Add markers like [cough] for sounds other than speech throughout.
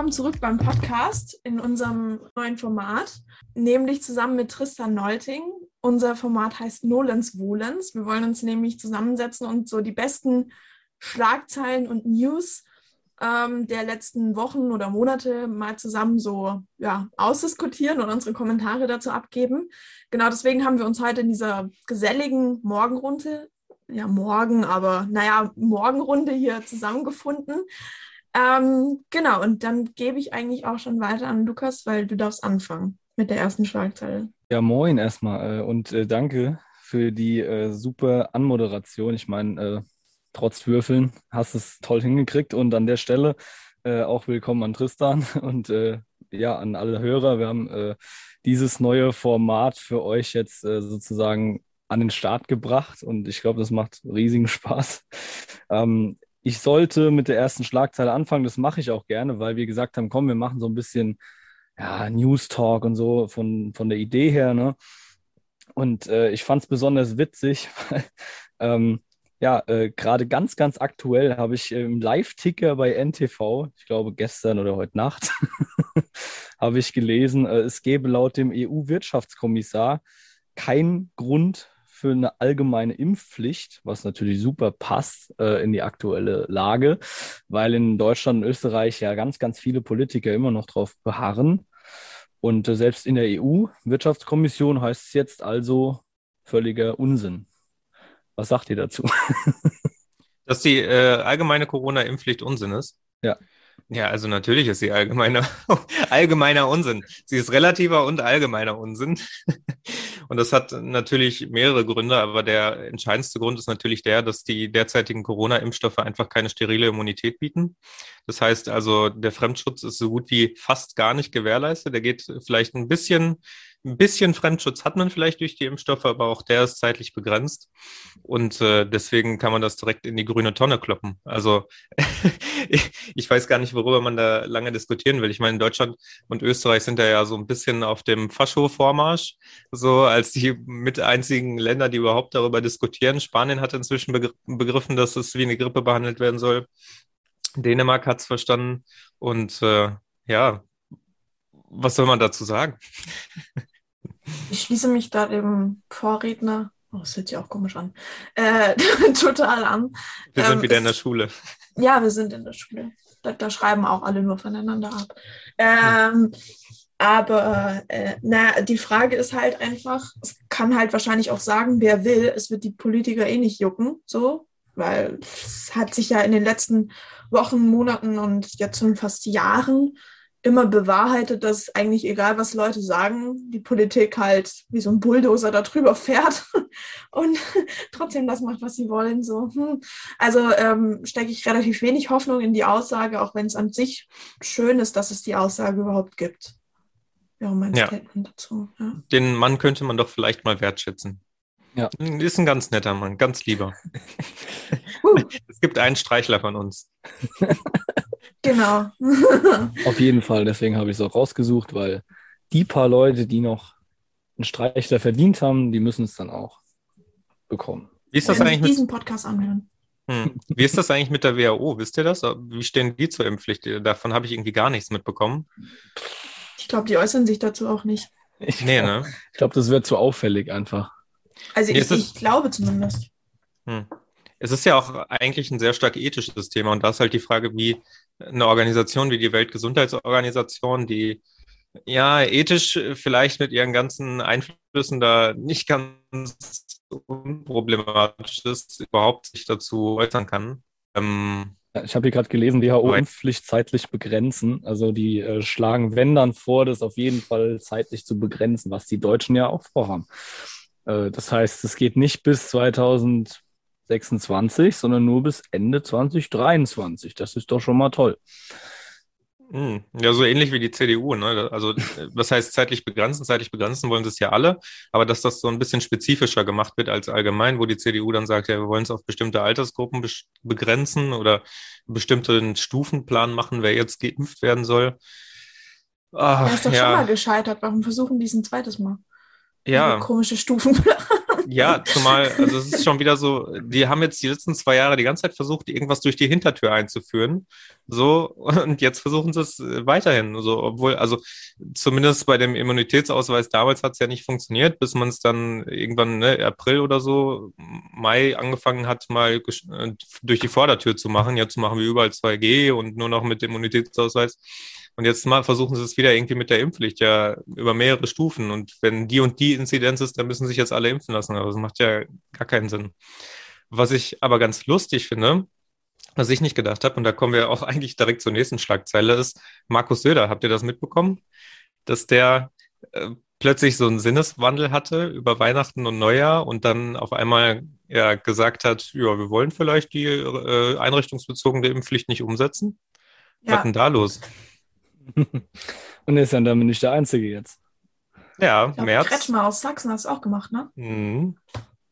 Willkommen zurück beim Podcast in unserem neuen Format, nämlich zusammen mit Tristan Nolting. Unser Format heißt Nolens Wohlens. Wir wollen uns nämlich zusammensetzen und so die besten Schlagzeilen und News ähm, der letzten Wochen oder Monate mal zusammen so ja, ausdiskutieren und unsere Kommentare dazu abgeben. Genau deswegen haben wir uns heute in dieser geselligen Morgenrunde, ja morgen, aber naja, Morgenrunde hier zusammengefunden. Ähm, genau, und dann gebe ich eigentlich auch schon weiter an Lukas, weil du darfst anfangen mit der ersten Schlagzeile. Ja, moin erstmal äh, und äh, danke für die äh, super Anmoderation. Ich meine, äh, trotz Würfeln hast es toll hingekriegt und an der Stelle äh, auch willkommen an Tristan [laughs] und äh, ja, an alle Hörer. Wir haben dieses neue Format für euch jetzt sozusagen an den Start gebracht und ich glaube, das macht riesigen Spaß. [laughs] Ähm, ich sollte mit der ersten Schlagzeile anfangen. Das mache ich auch gerne, weil wir gesagt haben, komm, wir machen so ein bisschen ja, News Talk und so von, von der Idee her. Ne? Und äh, ich fand es besonders witzig, [laughs] weil ähm, ja, äh, gerade ganz, ganz aktuell habe ich im Live-Ticker bei NTV, ich glaube gestern oder heute Nacht, [laughs] habe ich gelesen, äh, es gäbe laut dem EU-Wirtschaftskommissar keinen Grund für eine allgemeine Impfpflicht, was natürlich super passt äh, in die aktuelle Lage, weil in Deutschland und Österreich ja ganz, ganz viele Politiker immer noch darauf beharren. Und äh, selbst in der EU-Wirtschaftskommission heißt es jetzt also völliger Unsinn. Was sagt ihr dazu? [laughs] Dass die äh, allgemeine Corona-Impfpflicht Unsinn ist? Ja. Ja, also natürlich ist sie allgemeiner, [laughs] allgemeiner Unsinn. Sie ist relativer und allgemeiner Unsinn. [laughs] Und das hat natürlich mehrere Gründe, aber der entscheidendste Grund ist natürlich der, dass die derzeitigen Corona-Impfstoffe einfach keine sterile Immunität bieten. Das heißt also, der Fremdschutz ist so gut wie fast gar nicht gewährleistet. Der geht vielleicht ein bisschen ein bisschen Fremdschutz hat man vielleicht durch die Impfstoffe, aber auch der ist zeitlich begrenzt. Und äh, deswegen kann man das direkt in die grüne Tonne kloppen. Also [laughs] ich, ich weiß gar nicht, worüber man da lange diskutieren will. Ich meine, Deutschland und Österreich sind da ja so ein bisschen auf dem Fascho-Vormarsch, so als die mit einzigen Länder, die überhaupt darüber diskutieren. Spanien hat inzwischen begriffen, dass es wie eine Grippe behandelt werden soll. Dänemark hat es verstanden. Und äh, ja, was soll man dazu sagen? [laughs] Ich schließe mich da dem Vorredner, oh, das hört sich auch komisch an, äh, [laughs] total an. Wir sind ähm, wieder in der Schule. Ja, wir sind in der Schule. Da, da schreiben auch alle nur voneinander ab. Ähm, aber äh, na, die Frage ist halt einfach, es kann halt wahrscheinlich auch sagen, wer will, es wird die Politiker eh nicht jucken, so, weil es hat sich ja in den letzten Wochen, Monaten und jetzt schon fast Jahren immer bewahrheitet, dass eigentlich egal, was Leute sagen, die Politik halt wie so ein Bulldozer da drüber fährt [laughs] und [laughs] trotzdem das macht, was sie wollen. So. Also ähm, stecke ich relativ wenig Hoffnung in die Aussage, auch wenn es an sich schön ist, dass es die Aussage überhaupt gibt. Ja, mein ja. Statement dazu. Ja. Den Mann könnte man doch vielleicht mal wertschätzen. Ja. Ist ein ganz netter Mann, ganz lieber. [laughs] es gibt einen Streichler von uns. Genau. [laughs] Auf jeden Fall, deswegen habe ich es auch rausgesucht, weil die paar Leute, die noch einen Streichler verdient haben, die müssen es dann auch bekommen. Wie ist das eigentlich mit diesen Podcast anhören? Hm. Wie ist das eigentlich mit der WHO? Wisst ihr das? Wie stehen die zur Impfpflicht? Davon habe ich irgendwie gar nichts mitbekommen. Ich glaube, die äußern sich dazu auch nicht. Ich nee, ne? Ich glaube, das wird zu auffällig einfach. Also ich, ich, glaube zumindest. Hm. Es ist ja auch eigentlich ein sehr stark ethisches Thema und da ist halt die Frage, wie eine Organisation wie die Weltgesundheitsorganisation, die ja ethisch vielleicht mit ihren ganzen Einflüssen da nicht ganz unproblematisch ist, überhaupt sich dazu äußern kann. Ähm, ich habe hier gerade gelesen, WHO-Impfpflicht zeitlich begrenzen. Also die äh, schlagen, wenn dann vor, das auf jeden Fall zeitlich zu begrenzen, was die Deutschen ja auch vorhaben. Äh, das heißt, es geht nicht bis 2000 26, sondern nur bis Ende 2023. Das ist doch schon mal toll. Hm. Ja, so ähnlich wie die CDU. Ne? Also, [laughs] was heißt zeitlich begrenzen? Zeitlich begrenzen wollen sie es ja alle, aber dass das so ein bisschen spezifischer gemacht wird als allgemein, wo die CDU dann sagt, ja, wir wollen es auf bestimmte Altersgruppen begrenzen oder bestimmten Stufenplan machen, wer jetzt geimpft werden soll. Ach, er ist doch ja. schon mal gescheitert. Warum versuchen die es ein zweites Mal? Ja. Komische Stufenplan. Ja, zumal, also es ist schon wieder so, die haben jetzt die letzten zwei Jahre die ganze Zeit versucht, irgendwas durch die Hintertür einzuführen. So, und jetzt versuchen sie es weiterhin. So, obwohl, also zumindest bei dem Immunitätsausweis damals hat es ja nicht funktioniert, bis man es dann irgendwann, ne, April oder so, Mai angefangen hat, mal äh, durch die Vordertür zu machen. Jetzt machen wir überall 2G und nur noch mit Immunitätsausweis. Und jetzt mal versuchen sie es wieder irgendwie mit der Impfpflicht, ja, über mehrere Stufen. Und wenn die und die Inzidenz ist, dann müssen sich jetzt alle impfen lassen. Aber das macht ja gar keinen Sinn. Was ich aber ganz lustig finde, was ich nicht gedacht habe, und da kommen wir auch [laughs] eigentlich direkt zur nächsten Schlagzeile, ist Markus Söder. Habt ihr das mitbekommen? Dass der äh, plötzlich so einen Sinneswandel hatte über Weihnachten und Neujahr und dann auf einmal ja gesagt hat, ja, wir wollen vielleicht die äh, einrichtungsbezogene Impfpflicht nicht umsetzen. Ja. Was denn da los? [laughs] Und er ist dann damit nicht der Einzige jetzt. Ja, glaub, März. Kretschmer aus Sachsen hat es auch gemacht, ne? Mhm.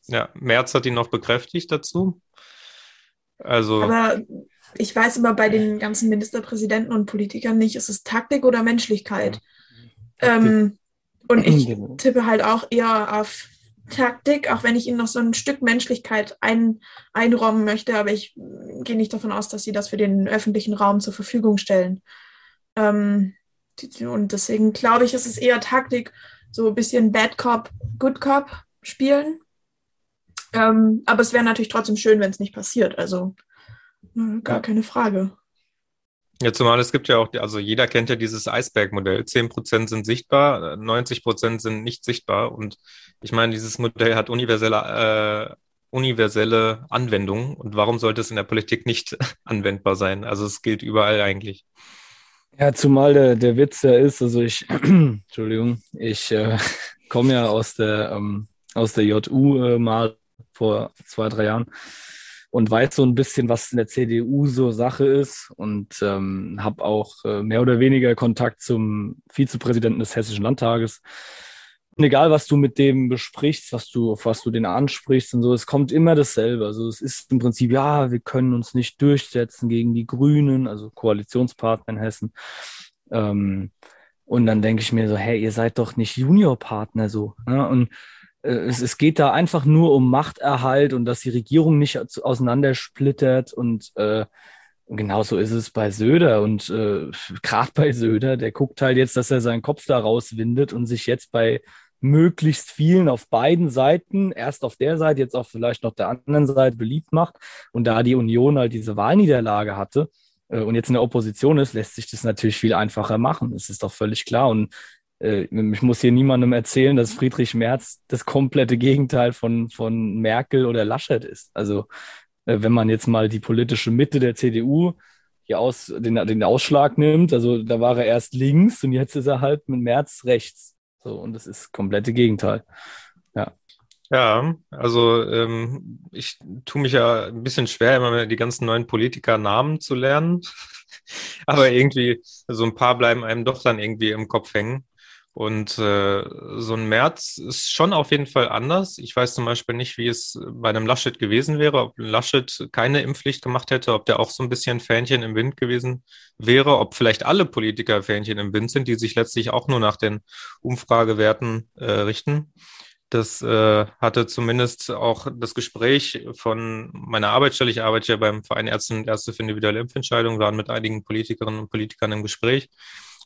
Ja, März hat ihn noch bekräftigt dazu. Also. Aber ich weiß immer bei den ganzen Ministerpräsidenten und Politikern nicht, ist es Taktik oder Menschlichkeit? Ja. Ähm, und ich genau. tippe halt auch eher auf Taktik, auch wenn ich ihnen noch so ein Stück Menschlichkeit ein, einräumen möchte, aber ich gehe nicht davon aus, dass sie das für den öffentlichen Raum zur Verfügung stellen. Ähm, und deswegen glaube ich, ist es eher Taktik, so ein bisschen Bad Cop, Good Cop spielen. Ähm, aber es wäre natürlich trotzdem schön, wenn es nicht passiert. Also äh, gar keine Frage. Ja, zumal es gibt ja auch, also jeder kennt ja dieses Eisberg-Modell. 10% sind sichtbar, 90% sind nicht sichtbar. Und ich meine, dieses Modell hat universelle, äh, universelle Anwendung. Und warum sollte es in der Politik nicht [laughs] anwendbar sein? Also es gilt überall eigentlich. Ja, zumal der, der Witz ja ist, also ich, [clears throat] Entschuldigung, ich äh, [laughs] komme ja aus der, ähm, aus der JU äh, mal vor zwei, drei Jahren und weiß so ein bisschen, was in der CDU so Sache ist und ähm, habe auch äh, mehr oder weniger Kontakt zum Vizepräsidenten des Hessischen Landtages egal was du mit dem besprichst, was du, auf was du den ansprichst und so, es kommt immer dasselbe. Also es ist im Prinzip, ja, wir können uns nicht durchsetzen gegen die Grünen, also Koalitionspartner in Hessen. Ähm, und dann denke ich mir so, hey, ihr seid doch nicht Juniorpartner so. Ne? Und äh, es, es geht da einfach nur um Machterhalt und dass die Regierung nicht auseinandersplittert und äh, genauso ist es bei Söder und äh, [laughs] gerade bei Söder, der guckt halt jetzt, dass er seinen Kopf da rauswindet und sich jetzt bei möglichst vielen auf beiden Seiten, erst auf der Seite, jetzt auch vielleicht noch der anderen Seite beliebt macht. Und da die Union halt diese Wahlniederlage hatte äh, und jetzt in der Opposition ist, lässt sich das natürlich viel einfacher machen. Das ist doch völlig klar. Und äh, ich muss hier niemandem erzählen, dass Friedrich Merz das komplette Gegenteil von, von Merkel oder Laschet ist. Also äh, wenn man jetzt mal die politische Mitte der CDU hier aus, den, den Ausschlag nimmt, also da war er erst links und jetzt ist er halt mit Merz rechts. So, und das ist komplette Gegenteil. Ja. Ja, also ähm, ich tue mich ja ein bisschen schwer, immer die ganzen neuen Politiker Namen zu lernen. [laughs] Aber irgendwie, so ein paar bleiben einem doch dann irgendwie im Kopf hängen. Und äh, so ein März ist schon auf jeden Fall anders. Ich weiß zum Beispiel nicht, wie es bei einem Laschet gewesen wäre, ob Laschet keine Impfpflicht gemacht hätte, ob der auch so ein bisschen Fähnchen im Wind gewesen wäre, ob vielleicht alle Politiker Fähnchen im Wind sind, die sich letztlich auch nur nach den Umfragewerten äh, richten. Das äh, hatte zumindest auch das Gespräch von meiner Arbeitsstelle. Ich arbeite ja beim Verein Ärzte und Ärzte für individuelle Impfentscheidungen, waren mit einigen Politikerinnen und Politikern im Gespräch.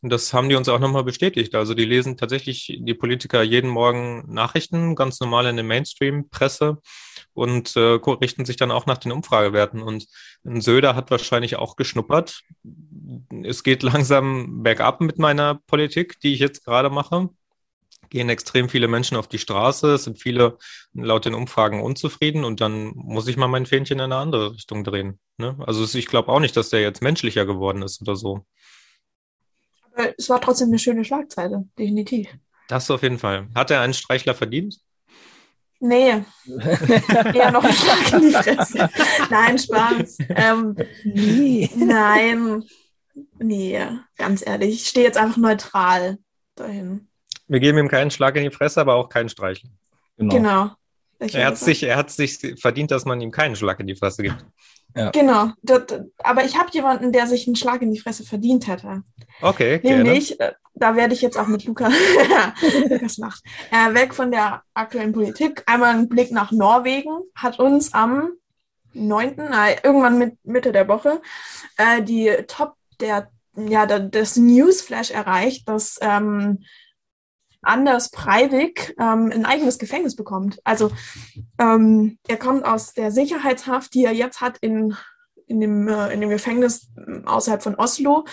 Und das haben die uns auch nochmal bestätigt. Also die lesen tatsächlich die Politiker jeden Morgen Nachrichten, ganz normal in der Mainstream-Presse und äh, richten sich dann auch nach den Umfragewerten. Und Söder hat wahrscheinlich auch geschnuppert. Es geht langsam bergab mit meiner Politik, die ich jetzt gerade mache. Gehen extrem viele Menschen auf die Straße, es sind viele laut den Umfragen unzufrieden und dann muss ich mal mein Fähnchen in eine andere Richtung drehen. Ne? Also ich glaube auch nicht, dass der jetzt menschlicher geworden ist oder so. Es war trotzdem eine schöne Schlagzeile, definitiv. Das auf jeden Fall. Hat er einen Streichler verdient? Nee. [laughs] Eher noch ein Schlag in die Fresse. Nein, Spaß. Ähm, nee. Nein. Nee, ganz ehrlich. Ich stehe jetzt einfach neutral dahin. Wir geben ihm keinen Schlag in die Fresse, aber auch keinen Streichel. Genau. genau. Er hat, sich, er hat sich verdient, dass man ihm keinen Schlag in die Fresse gibt. Ja. Genau. Aber ich habe jemanden, der sich einen Schlag in die Fresse verdient hätte. Okay, Nämlich, gerne. Äh, da werde ich jetzt auch mit Luca, [laughs] Lukas macht, äh, weg von der aktuellen Politik. Einmal ein Blick nach Norwegen hat uns am 9., äh, irgendwann mit Mitte der Woche, äh, die Top der, ja, das Newsflash erreicht, dass ähm, Anders Breivik ähm, ein eigenes Gefängnis bekommt. Also ähm, er kommt aus der Sicherheitshaft, die er jetzt hat in, in, dem, äh, in dem Gefängnis äh, außerhalb von Oslo.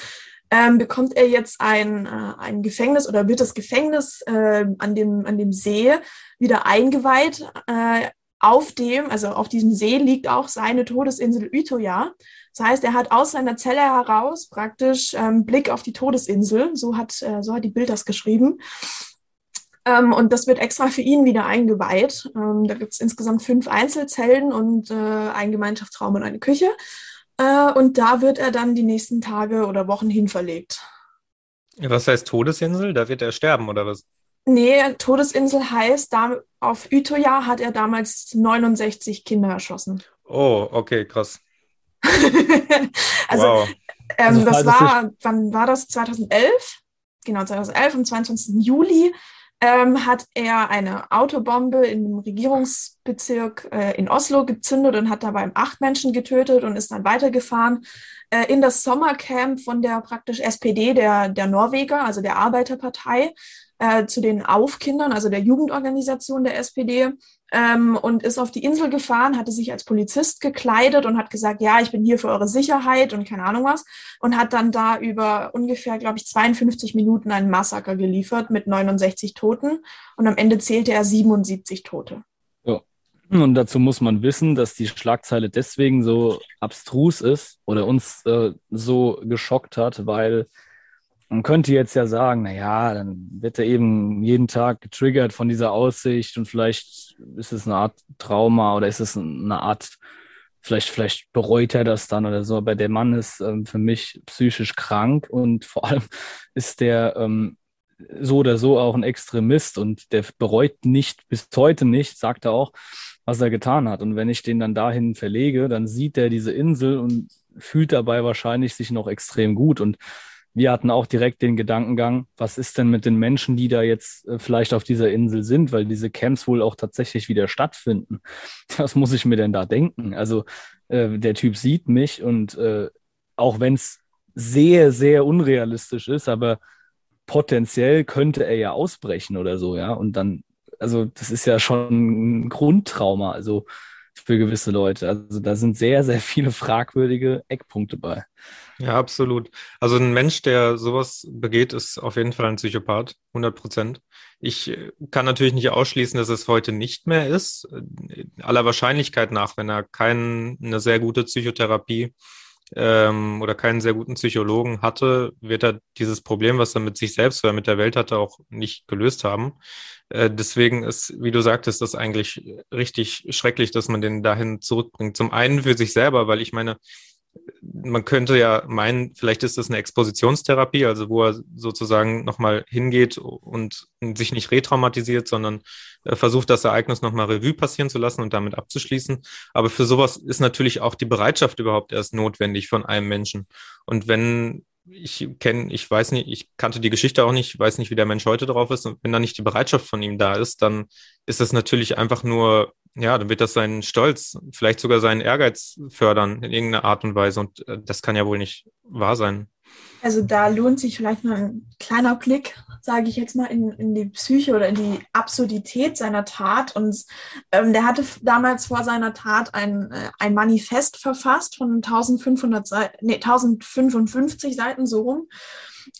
Ähm, bekommt er jetzt ein, äh, ein Gefängnis oder wird das Gefängnis äh, an, dem, an dem See wieder eingeweiht. Äh, auf dem, also auf diesem See liegt auch seine Todesinsel Utøya. Das heißt, er hat aus seiner Zelle heraus praktisch ähm, Blick auf die Todesinsel. So hat, äh, so hat die Bild das geschrieben. Ähm, und das wird extra für ihn wieder eingeweiht. Ähm, da gibt es insgesamt fünf Einzelzellen und äh, einen Gemeinschaftsraum und eine Küche. Äh, und da wird er dann die nächsten Tage oder Wochen hin verlegt. Was heißt Todesinsel? Da wird er sterben oder was? Nee, Todesinsel heißt, da auf Utøya hat er damals 69 Kinder erschossen. Oh, okay, krass. [laughs] also, wow. ähm, also das war, wann war das? 2011? Genau, 2011, am 22. Juli ähm, hat er eine Autobombe in dem Regierungsbezirk äh, in Oslo gezündet und hat dabei acht Menschen getötet und ist dann weitergefahren äh, in das Sommercamp von der praktisch SPD der, der Norweger, also der Arbeiterpartei, äh, zu den Aufkindern, also der Jugendorganisation der SPD ähm, und ist auf die Insel gefahren, hatte sich als Polizist gekleidet und hat gesagt, ja, ich bin hier für eure Sicherheit und keine Ahnung was und hat dann da über ungefähr, glaube ich, 52 Minuten einen Massaker geliefert mit 69 Toten und am Ende zählte er 77 Tote. Ja. Und dazu muss man wissen, dass die Schlagzeile deswegen so abstrus ist oder uns äh, so geschockt hat, weil man könnte jetzt ja sagen, na ja, dann wird er eben jeden Tag getriggert von dieser Aussicht und vielleicht ist es eine Art Trauma oder ist es eine Art, vielleicht, vielleicht bereut er das dann oder so. Aber der Mann ist ähm, für mich psychisch krank und [laughs] vor allem ist der ähm, so oder so auch ein Extremist und der bereut nicht, bis heute nicht, sagt er auch, was er getan hat. Und wenn ich den dann dahin verlege, dann sieht er diese Insel und fühlt dabei wahrscheinlich sich noch extrem gut und wir hatten auch direkt den Gedankengang, was ist denn mit den Menschen, die da jetzt äh, vielleicht auf dieser Insel sind, weil diese Camps wohl auch tatsächlich wieder stattfinden. [laughs] Was muss ich mir denn da denken? Also äh, der Typ sieht mich und äh, auch wenn es sehr, sehr unrealistisch ist, aber potenziell könnte er ja ausbrechen oder so, ja. Und dann, also das ist ja schon ein Grundtrauma, also für gewisse Leute. Also da sind sehr, sehr viele fragwürdige Eckpunkte bei. Ja, absolut. Also ein Mensch, der sowas begeht, ist auf jeden Fall ein Psychopath, 100 Prozent. Ich äh, kann natürlich nicht ausschließen, dass es heute nicht mehr ist. Äh, aller Wahrscheinlichkeit nach, wenn er keine sehr gute Psychotherapie ähm, oder keinen sehr guten Psychologen hatte, wird er dieses Problem, was er mit sich selbst oder mit der Welt hatte, auch nicht gelöst haben. Äh, deswegen ist, wie du sagtest, das eigentlich richtig schrecklich, dass man den dahin zurückbringt. Zum einen für sich selber, weil ich meine, man könnte ja meinen, vielleicht ist das eine Expositionstherapie, also wo er sozusagen nochmal hingeht und sich nicht retraumatisiert, sondern äh, versucht, das Ereignis nochmal Revue passieren zu lassen und damit abzuschließen. Aber für sowas ist natürlich auch die Bereitschaft überhaupt erst notwendig von einem Menschen. Und wenn ich kenne, ich weiß nicht, ich kannte die Geschichte auch nicht, weiß nicht, wie der Mensch heute drauf ist. Und wenn da nicht die Bereitschaft von ihm da ist, dann ist das natürlich einfach nur, ja, dann wird das seinen Stolz, vielleicht sogar seinen Ehrgeiz fördern in irgendeiner Art und Weise. Und äh, das kann ja wohl nicht wahr sein. Also da lohnt sich vielleicht mal ein kleiner Blick, sage ich jetzt mal, in, in die Psyche oder in die Absurdität seiner Tat. Und ähm, der hatte damals vor seiner Tat ein, äh, ein Manifest verfasst von 1500 Seiten, nee, 1055 Seiten so rum,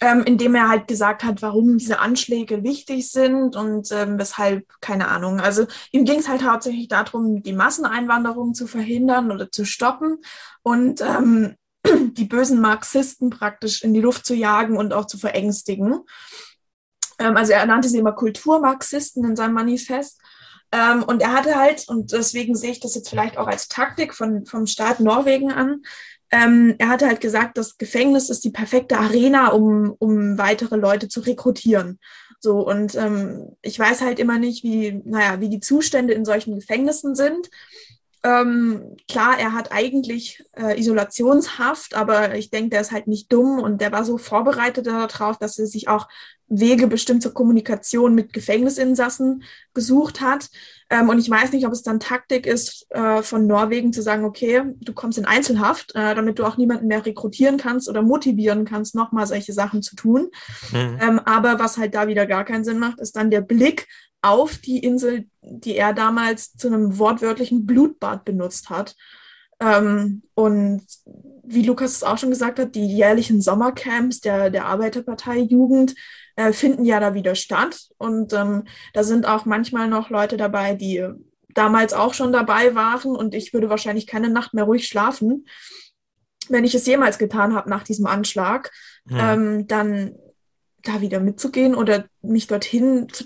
ähm, in dem er halt gesagt hat, warum diese Anschläge wichtig sind und ähm, weshalb, keine Ahnung. Also ihm ging es halt hauptsächlich darum, die Masseneinwanderung zu verhindern oder zu stoppen. Und ähm, [clears throat] die bösen Marxisten praktisch in die Luft zu jagen und auch zu verängstigen. Ähm, also er nannte sie immer Kulturmarxisten in seinem Manifest. Ähm, und er hatte halt, und deswegen sehe ich das jetzt vielleicht auch als Taktik von, vom Staat Norwegen an, ähm, er hatte halt gesagt, das Gefängnis ist die perfekte Arena, um, um weitere Leute zu rekrutieren. So, und ähm, ich weiß halt immer nicht, wie, naja, wie die Zustände in solchen Gefängnissen sind. Ähm, klar, er hat eigentlich äh, Isolationshaft, aber ich denke, der ist halt nicht dumm und der war so vorbereitet darauf, dass er sich auch Wege bestimmt zur Kommunikation mit Gefängnisinsassen gesucht hat. Ähm, und ich weiß nicht, ob es dann Taktik ist, äh, von Norwegen zu sagen, okay, du kommst in Einzelhaft, äh, damit du auch niemanden mehr rekrutieren kannst oder motivieren kannst, nochmal solche Sachen zu tun. Mhm. Ähm, aber was halt da wieder gar keinen Sinn macht, ist dann der Blick auf die Insel, die er damals zu einem wortwörtlichen Blutbad benutzt hat. Ähm, und wie Lukas es auch schon gesagt hat, die jährlichen Sommercamps der, der Arbeiterpartei Jugend äh, finden ja da wieder statt. Und ähm, da sind auch manchmal noch Leute dabei, die damals auch schon dabei waren. Und ich würde wahrscheinlich keine Nacht mehr ruhig schlafen, wenn ich es jemals getan habe nach diesem Anschlag. Ja. Ähm, dann da wieder mitzugehen oder mich dorthin zu,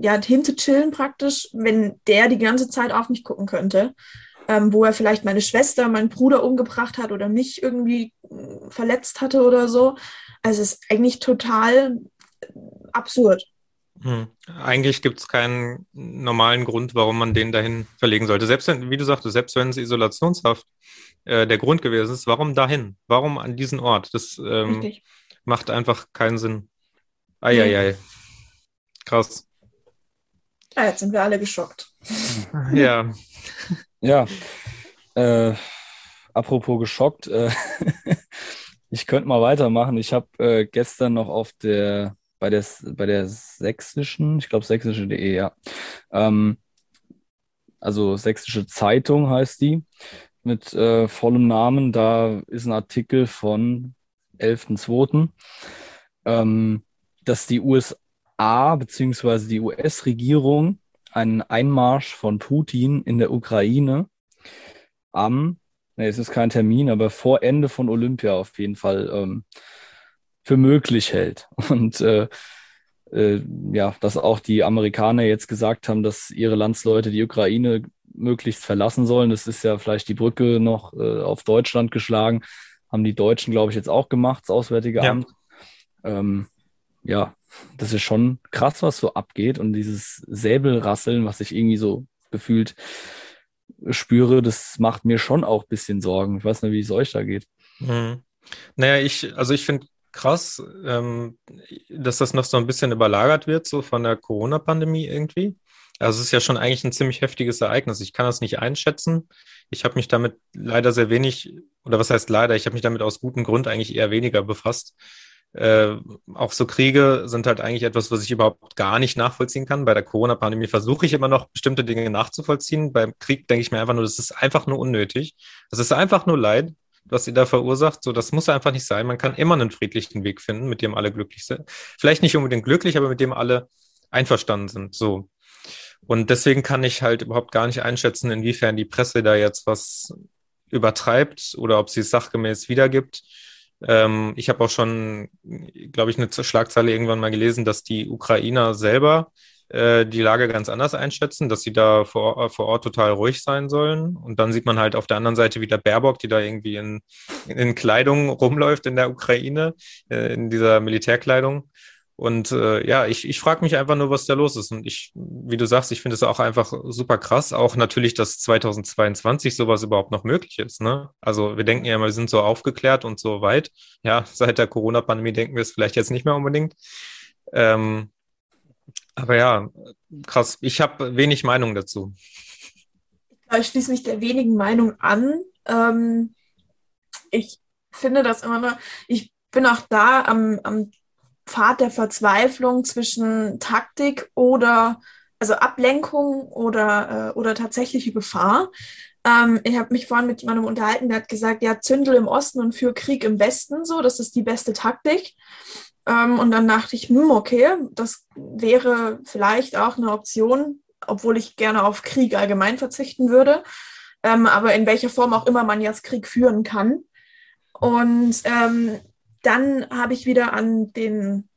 ja, hin zu chillen praktisch, wenn der die ganze Zeit auf mich gucken könnte, ähm, wo er vielleicht meine Schwester, meinen Bruder umgebracht hat oder mich irgendwie äh, verletzt hatte oder so. Also es ist eigentlich total absurd. Hm. Eigentlich gibt es keinen normalen Grund, warum man den dahin verlegen sollte. Selbst wenn, wie du sagtest, selbst wenn es Isolationshaft äh, der Grund gewesen ist, warum dahin? Warum an diesen Ort? Das ähm, macht einfach keinen Sinn. Eieiei. Krass. Ja, jetzt sind wir alle geschockt. [laughs] Ja. ja. Äh, apropos geschockt, äh, [laughs] ich könnte mal weitermachen. Ich habe äh, gestern noch auf der bei der bei der sächsischen, ich glaube sächsische.de, ja. Ähm, also sächsische Zeitung heißt die mit äh, vollem Namen. Da ist ein Artikel von 11.02. Ähm, dass die USA bzw. die US-Regierung einen Einmarsch von Putin in der Ukraine am, ne, es ist kein Termin, aber vor Ende von Olympia auf jeden Fall ähm, für möglich hält. [laughs] Und äh, äh, ja, dass auch die Amerikaner jetzt gesagt haben, dass ihre Landsleute die Ukraine möglichst verlassen sollen. Das ist ja vielleicht die Brücke noch äh, auf Deutschland geschlagen. Haben die Deutschen, glaube ich, jetzt auch gemacht, das Auswärtige ja. Amt. Ähm, ja, das ist schon krass, was so abgeht. Und dieses Säbelrasseln, was ich irgendwie so gefühlt spüre, das macht mir schon auch ein bisschen Sorgen. Ich weiß nicht, wie es euch da geht. Mhm. Naja, ich, also ich finde krass, ähm, dass das noch so ein bisschen überlagert wird, so von der Corona-Pandemie irgendwie. Also es ist ja schon eigentlich ein ziemlich heftiges Ereignis. Ich kann das nicht einschätzen. Ich habe mich damit leider sehr wenig, oder was heißt leider, ich habe mich damit aus gutem Grund eigentlich eher weniger befasst äh, auch so Kriege sind halt eigentlich etwas, was ich überhaupt gar nicht nachvollziehen kann. Bei der Corona-Pandemie versuche ich immer noch bestimmte Dinge nachzuvollziehen. Beim Krieg denke ich mir einfach nur, das ist einfach nur unnötig. Das ist einfach nur Leid, was ihr da verursacht. So, das muss einfach nicht sein. Man kann immer einen friedlichen Weg finden, mit dem alle glücklich sind. Vielleicht nicht unbedingt glücklich, aber mit dem alle einverstanden sind. So. Und deswegen kann ich halt überhaupt gar nicht einschätzen, inwiefern die Presse da jetzt was übertreibt oder ob sie es sachgemäß wiedergibt. Ähm, ich habe auch schon, glaube ich, eine Schlagzeile irgendwann mal gelesen, dass die Ukrainer selber äh, die Lage ganz anders einschätzen, dass sie da vor, vor Ort total ruhig sein sollen. Und dann sieht man halt auf der anderen Seite wieder Baerbock, die da irgendwie in, in Kleidung rumläuft in der Ukraine, äh, in dieser Militärkleidung. Und äh, ja, ich, ich frage mich einfach nur, was da los ist. Und ich, wie du sagst, ich finde es auch einfach super krass. Auch natürlich, dass 2022 sowas überhaupt noch möglich ist. Ne? Also wir denken ja immer, wir sind so aufgeklärt und so weit. Ja, [laughs] seit der Corona-Pandemie denken wir es vielleicht jetzt nicht mehr unbedingt. Ähm, aber ja, krass. Ich habe wenig Meinung dazu. Ich schließe mich der wenigen Meinung an. Ähm, ich finde das immer nur, ich bin auch da am, am Pfad der Verzweiflung zwischen Taktik oder also Ablenkung oder, äh, oder tatsächliche Gefahr. Ähm, ich habe mich vorhin mit jemandem unterhalten, der hat gesagt, ja, Zündel im Osten und für Krieg im Westen, so, das ist die beste Taktik. Ähm, und dann dachte ich, hm, okay, das wäre vielleicht auch eine Option, obwohl ich gerne auf Krieg allgemein verzichten würde. Ähm, aber in welcher Form auch immer man jetzt Krieg führen kann. Und ähm, dann habe ich wieder an den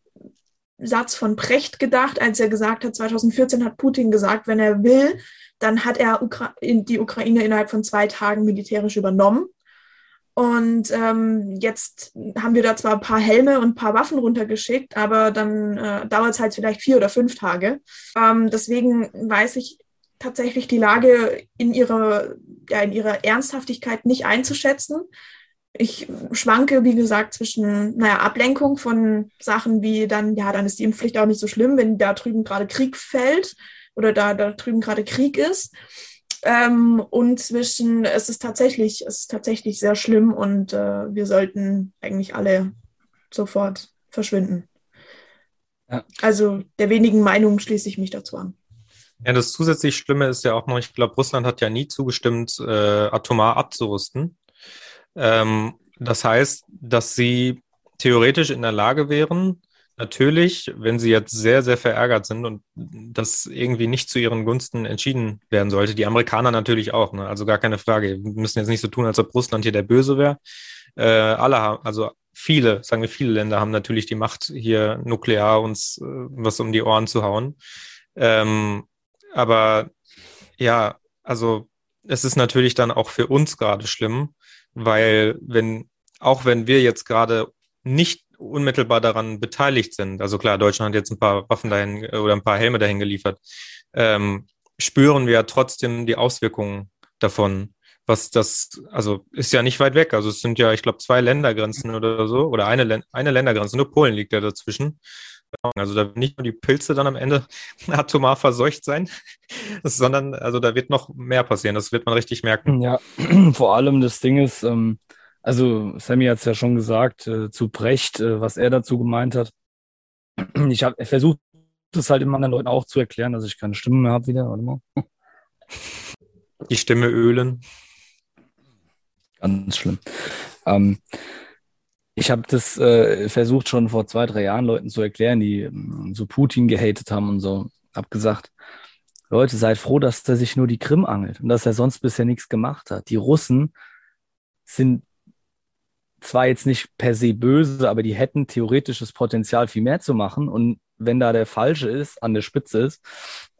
Satz von Precht gedacht, als er gesagt hat, 2014 hat Putin gesagt, wenn er will, dann hat er Ukra die Ukraine innerhalb von zwei Tagen militärisch übernommen. Und ähm, jetzt haben wir da zwar ein paar Helme und ein paar Waffen runtergeschickt, aber dann äh, dauert es halt vielleicht vier oder fünf Tage. Ähm, deswegen weiß ich tatsächlich die Lage in ihrer ja in ihrer Ernsthaftigkeit nicht einzuschätzen. Ich schwanke, wie gesagt, zwischen, naja, Ablenkung von Sachen wie dann, ja, dann ist die Impfpflicht auch nicht so schlimm, wenn da drüben gerade Krieg fällt oder da, da drüben gerade Krieg ist. Ähm, und zwischen, es ist tatsächlich, es ist tatsächlich sehr schlimm und äh, wir sollten eigentlich alle sofort verschwinden. Ja. Also der wenigen Meinung schließe ich mich dazu an. Ja, das zusätzlich Schlimme ist ja auch noch, ich glaube, Russland hat ja nie zugestimmt, äh, atomar abzurüsten. Ähm, das heißt, dass sie theoretisch in der Lage wären, natürlich, wenn sie jetzt sehr, sehr verärgert sind und das irgendwie nicht zu ihren Gunsten entschieden werden sollte, die Amerikaner natürlich auch, ne? also gar keine Frage. Wir müssen jetzt nicht so tun, als ob Russland hier der Böse wäre. Äh, alle haben, also viele, sagen wir viele Länder haben natürlich die Macht, hier nuklear uns äh, was um die Ohren zu hauen. Ähm, aber ja, also es ist natürlich dann auch für uns gerade schlimm, weil wenn, auch wenn wir jetzt gerade nicht unmittelbar daran beteiligt sind, also klar, Deutschland hat jetzt ein paar Waffen dahin äh, oder ein paar Helme dahin geliefert, ähm, spüren wir trotzdem die Auswirkungen davon was das, also ist ja nicht weit weg. Also es sind ja, ich glaube, zwei Ländergrenzen oder so, oder eine, eine Ländergrenze, nur Polen liegt ja dazwischen. Also da wird nicht nur die Pilze dann am Ende [laughs] atomar verseucht sein, [laughs] sondern also da wird noch mehr passieren. Das wird man richtig merken. Ja, [clears throat] vor allem das Ding ist, ähm, also Sammy hat es ja schon gesagt, äh, zu Brecht, äh, was er dazu gemeint hat. [clears throat] Ich habe versucht, das halt immer anderen Leuten auch zu erklären, dass ich keine Stimme mehr habe wieder. Warte mal. Die Stimme ölen. Ganz schlimm. Ähm, ich habe das äh, versucht schon vor zwei, drei Jahren Leuten zu erklären, die ähm, so Putin gehatet haben und so. Hab gesagt, Leute, seid froh, dass er sich nur die Krim angelt und dass er sonst bisher nichts gemacht hat. Die Russen sind zwar jetzt nicht per se böse, aber die hätten theoretisches Potenzial, viel mehr zu machen. Und wenn da der Falsche ist, an der Spitze ist,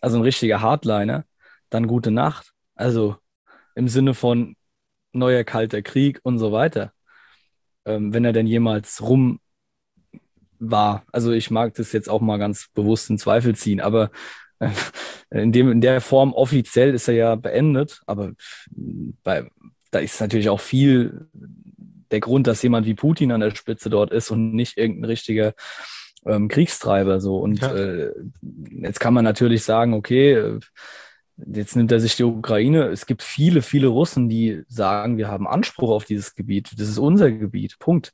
also ein richtiger Hardliner, dann gute Nacht. Also im Sinne von, neuer kalter Krieg und so weiter. Ähm, wenn er denn jemals rum war. Also ich mag das jetzt auch mal ganz bewusst in Zweifel ziehen, aber äh, in, dem, in der Form offiziell ist er ja beendet, aber bei, da ist natürlich auch viel der Grund, dass jemand wie Putin an der Spitze dort ist und nicht irgendein richtiger ähm, Kriegstreiber so. Und ja. äh, jetzt kann man natürlich sagen, okay, Jetzt nimmt er sich die Ukraine. Es gibt viele, viele Russen, die sagen, wir haben Anspruch auf dieses Gebiet. Das ist unser Gebiet. Punkt.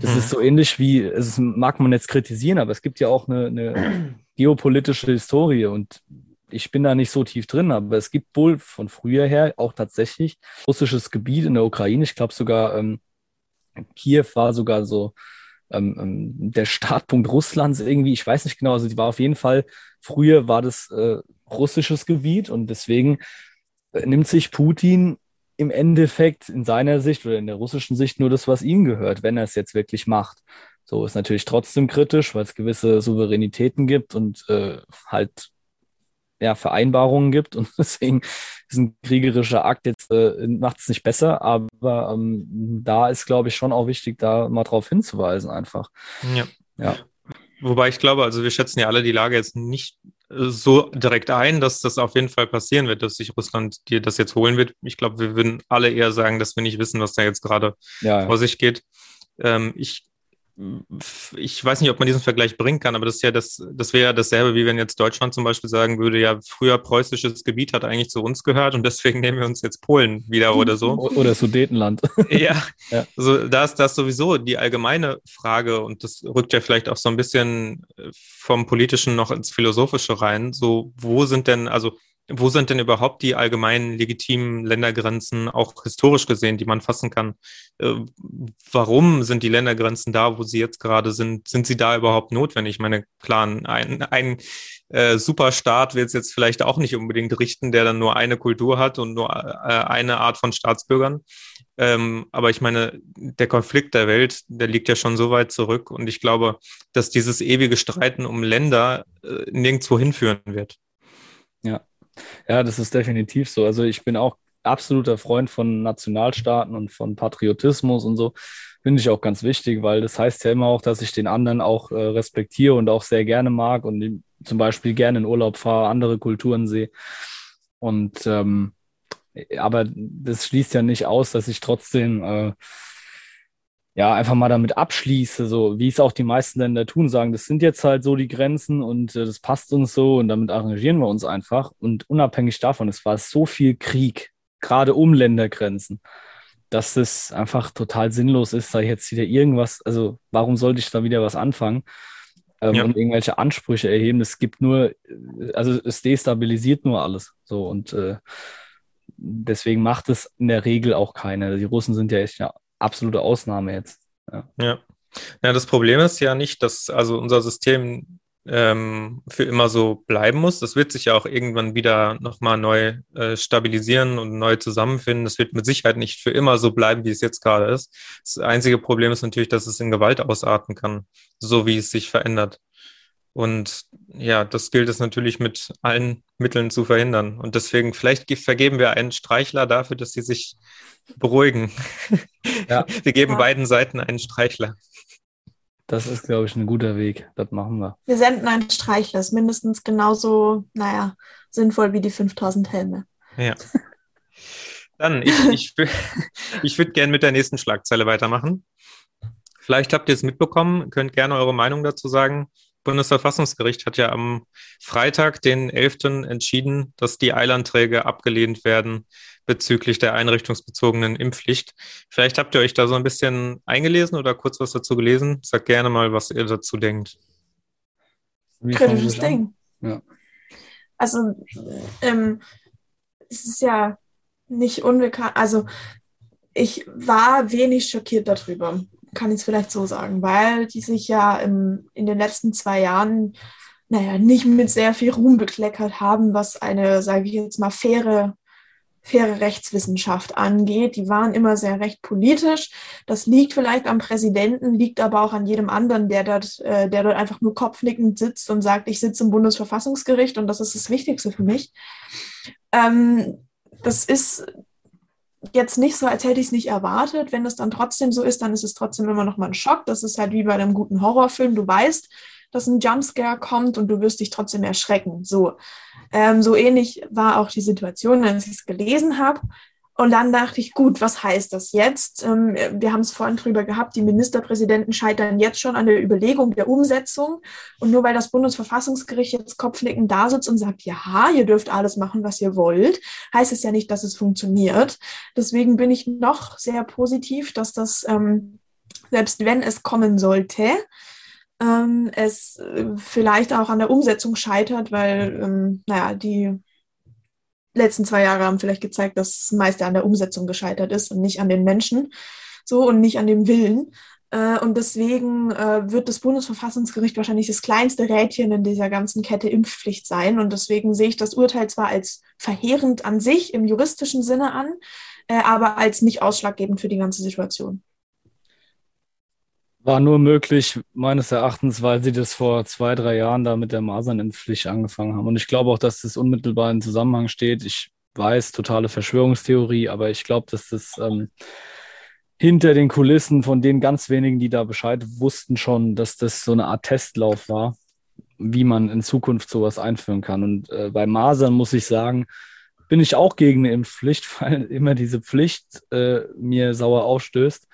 Das mhm. ist so ähnlich wie, es mag man jetzt kritisieren, aber es gibt ja auch eine, eine [clears throat] geopolitische Historie und ich bin da nicht so tief drin, aber es gibt wohl von früher her auch tatsächlich russisches Gebiet in der Ukraine. Ich glaube sogar, ähm, Kiew war sogar so ähm, ähm, der Startpunkt Russlands irgendwie. Ich weiß nicht genau, also die war auf jeden Fall, früher war das äh, russisches Gebiet und deswegen äh, nimmt sich Putin im Endeffekt in seiner Sicht oder in der russischen Sicht nur das, was ihm gehört, wenn er es jetzt wirklich macht. So ist natürlich trotzdem kritisch, weil es gewisse Souveränitäten gibt und äh, halt ja, Vereinbarungen gibt und [laughs] deswegen ist ein kriegerischer Akt jetzt äh, macht es nicht besser, aber ähm, da ist, glaube ich, schon auch wichtig, da mal drauf hinzuweisen einfach. Ja. ja. Wobei ich glaube, also wir schätzen ja alle die Lage jetzt nicht so direkt ein, dass das auf jeden Fall passieren wird, dass sich Russland dir das jetzt holen wird. Ich glaube, wir würden alle eher sagen, dass wir nicht wissen, was da jetzt gerade ja, ja. vor sich geht. Ähm, ich ich weiß nicht, ob man diesen Vergleich bringen kann, aber das ist ja das, das wäre ja dasselbe, wie wenn jetzt Deutschland zum Beispiel sagen würde, ja, früher preußisches Gebiet hat eigentlich zu uns gehört und deswegen nehmen wir uns jetzt Polen wieder oder so. [laughs] Oder Sudetenland. [laughs] ja, ja. Also da ist das sowieso die allgemeine Frage und das rückt ja vielleicht auch so ein bisschen vom Politischen noch ins Philosophische rein. So, wo sind denn, also wo sind denn überhaupt die allgemeinen legitimen Ländergrenzen, auch historisch gesehen, die man fassen kann? Äh, warum sind die Ländergrenzen da, wo sie jetzt gerade sind? Sind sie da überhaupt notwendig? Ich meine, klar, ein, ein äh, Superstaat wird es jetzt vielleicht auch nicht unbedingt richten, der dann nur eine Kultur hat und nur äh, eine Art von Staatsbürgern. Ähm, aber ich meine, der Konflikt der Welt, der liegt ja schon so weit zurück und ich glaube, dass dieses ewige Streiten um Länder äh, nirgendwo hinführen wird. Ja, ja, das ist definitiv so. Also ich bin auch absoluter Freund von Nationalstaaten und von Patriotismus und so. Finde ich auch ganz wichtig, weil das heißt ja immer auch, dass ich den anderen auch äh, respektiere und auch sehr gerne mag und zum Beispiel gerne in Urlaub fahre, andere Kulturen sehe. Und ähm, aber das schließt ja nicht aus, dass ich trotzdem äh, ja einfach mal damit abschließe, so wie es auch die meisten Länder tun, sagen, das sind jetzt halt so die Grenzen und äh, das passt uns so und damit arrangieren wir uns einfach. Und unabhängig davon, es war so viel Krieg, gerade um Ländergrenzen, dass es einfach total sinnlos ist, da jetzt wieder irgendwas, also warum sollte ich da wieder was anfangen? Ähm, ja. und irgendwelche Ansprüche erheben. Es gibt nur, also es destabilisiert nur alles. So und äh, deswegen macht es in der Regel auch keine. Die Russen sind ja echt eine absolute Ausnahme jetzt. Ja. ja. ja. das Problem ist ja nicht, dass also unser System ähm, für immer so bleiben muss. Das wird sich ja auch irgendwann wieder nochmal neu äh, stabilisieren und neu zusammenfinden. Das wird mit Sicherheit nicht für immer so bleiben, wie es jetzt gerade ist. Das einzige Problem ist natürlich, dass es in Gewalt ausarten kann, so wie es sich verändert. Und ja, das gilt es natürlich mit allen Mitteln zu verhindern. Und deswegen, vielleicht vergeben wir einen Streichler dafür, dass sie sich beruhigen. [laughs] Ja. Wir geben ja. beiden Seiten einen Streichler. Das ist, glaube ich, ein guter Weg. Das machen wir. Wir senden einen Streichler. Das ist mindestens genauso, naja, sinnvoll wie die 5000 Helme. Ja. Dann, ich, ich, [laughs] ich würde gerne mit der nächsten Schlagzeile weitermachen. Vielleicht habt ihr es mitbekommen, könnt gerne eure Meinung dazu sagen. Bundesverfassungsgericht hat ja am Freitag, den 11. entschieden, dass die Eilanträge abgelehnt werden bezüglich der einrichtungsbezogenen Impfpflicht. Vielleicht habt ihr euch da so ein bisschen eingelesen oder kurz was dazu gelesen. Sagt gerne mal, was ihr dazu denkt. Kritisches Ding. Ja. Also, ähm, es ist ja nicht unbekannt. Also, ich war wenig schockiert darüber kann ich es vielleicht so sagen, weil die sich ja im, in den letzten zwei Jahren, naja, nicht mit sehr viel Ruhm bekleckert haben, was eine, sage ich jetzt mal, faire, faire Rechtswissenschaft angeht. Die waren immer sehr recht politisch. Das liegt vielleicht am Präsidenten, liegt aber auch an jedem anderen, der dort, äh, der dort einfach nur kopfnickend sitzt und sagt, ich sitze im Bundesverfassungsgericht und das ist das Wichtigste für mich. Ähm, das ist jetzt nicht so, als hätte ich es nicht erwartet. Wenn es dann trotzdem so ist, dann ist es trotzdem immer noch mal ein Schock. Das ist halt wie bei einem guten Horrorfilm. Du weißt, dass ein Jumpscare kommt und du wirst dich trotzdem erschrecken. So, ähm, so ähnlich war auch die Situation, als ich es gelesen habe. Und dann dachte ich, gut, was heißt das jetzt? Ähm, wir haben es vorhin drüber gehabt, die Ministerpräsidenten scheitern jetzt schon an der Überlegung der Umsetzung. Und nur weil das Bundesverfassungsgericht jetzt kopfnickend da sitzt und sagt, ja, ihr dürft alles machen, was ihr wollt, heißt es ja nicht, dass es funktioniert. Deswegen bin ich noch sehr positiv, dass das, ähm, selbst wenn es kommen sollte, ähm, es äh, vielleicht auch an der Umsetzung scheitert, weil, naja, die letzten zwei Jahre haben vielleicht gezeigt, dass das meiste an der Umsetzung gescheitert ist und nicht an den Menschen so und nicht an dem Willen. Äh, und deswegen äh, wird das Bundesverfassungsgericht wahrscheinlich das kleinste Rädchen in dieser ganzen Kette Impfpflicht sein. Und deswegen sehe ich das Urteil zwar als verheerend an sich im juristischen Sinne an, äh, aber als nicht ausschlaggebend für die ganze Situation. War nur möglich, meines Erachtens, weil sie das vor zwei, drei Jahren da mit der Masernimpfpflicht angefangen haben. Und ich glaube auch, dass das unmittelbar in Zusammenhang steht. Ich weiß, totale Verschwörungstheorie, aber ich glaube, dass das ähm, hinter den Kulissen von den ganz wenigen, die da Bescheid wussten, schon, dass das so eine Art Testlauf war, wie man in Zukunft sowas einführen kann. Und äh, bei Masern muss ich sagen, bin ich auch gegen eine Impfpflicht, [laughs] weil immer diese Pflicht äh, mir sauer aufstößt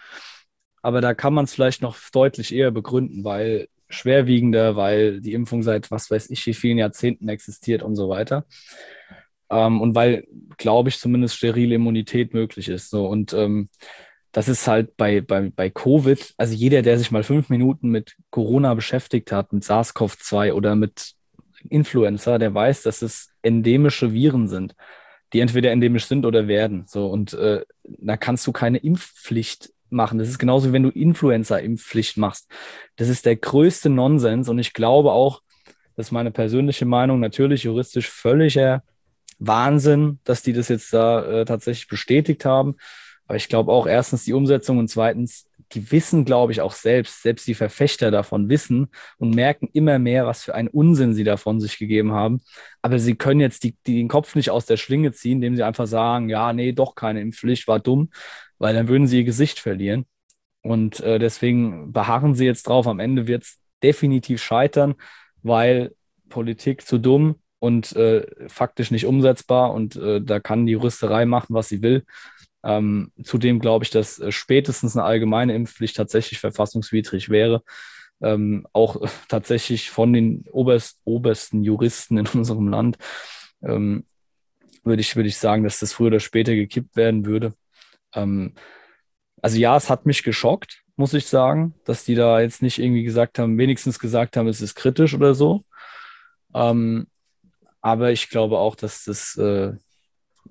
aber da kann man es vielleicht noch deutlich eher begründen, weil schwerwiegender, weil die Impfung seit was weiß ich wie vielen Jahrzehnten existiert und so weiter. Ähm, und weil, glaube ich, zumindest sterile Immunität möglich ist. So. Und ähm, das ist halt bei, bei, bei Covid, also jeder, der sich mal fünf Minuten mit Corona beschäftigt hat, mit SARS-CoV-2 oder mit Influenza, der weiß, dass es endemische Viren sind, die entweder endemisch sind oder werden. So, und äh, da kannst du keine Impfpflicht machen. Das ist genauso, wie wenn du Influencer-Impfpflicht machst. Das ist der größte Nonsens und ich glaube auch, das ist meine persönliche Meinung, natürlich juristisch völliger Wahnsinn, dass die das jetzt da äh, tatsächlich bestätigt haben. Aber ich glaube auch erstens die Umsetzung und zweitens, die wissen, glaube ich, auch selbst, selbst die Verfechter davon wissen und merken immer mehr, was für einen Unsinn sie davon sich gegeben haben. Aber sie können jetzt die, die, den Kopf nicht aus der Schlinge ziehen, indem sie einfach sagen, ja, nee, doch keine Impfpflicht, war dumm, weil dann würden sie ihr Gesicht verlieren. Und äh, deswegen beharren sie jetzt drauf. Am Ende wird es definitiv scheitern, weil Politik zu dumm, und äh, faktisch nicht umsetzbar und äh, da kann die Juristerei machen, was sie will. Ähm, zudem glaube ich, dass äh, spätestens eine allgemeine Impfpflicht tatsächlich verfassungswidrig wäre. Ähm, auch [laughs] tatsächlich von den oberst, obersten Juristen in [laughs] unserem Land ähm, würde ich, würde ich sagen, dass das früher oder später gekippt werden würde. Ähm, also ja, es hat mich geschockt, muss ich sagen, dass die da jetzt nicht irgendwie gesagt haben, wenigstens gesagt haben, es ist kritisch oder so. Ähm, aber ich glaube auch, dass das, äh,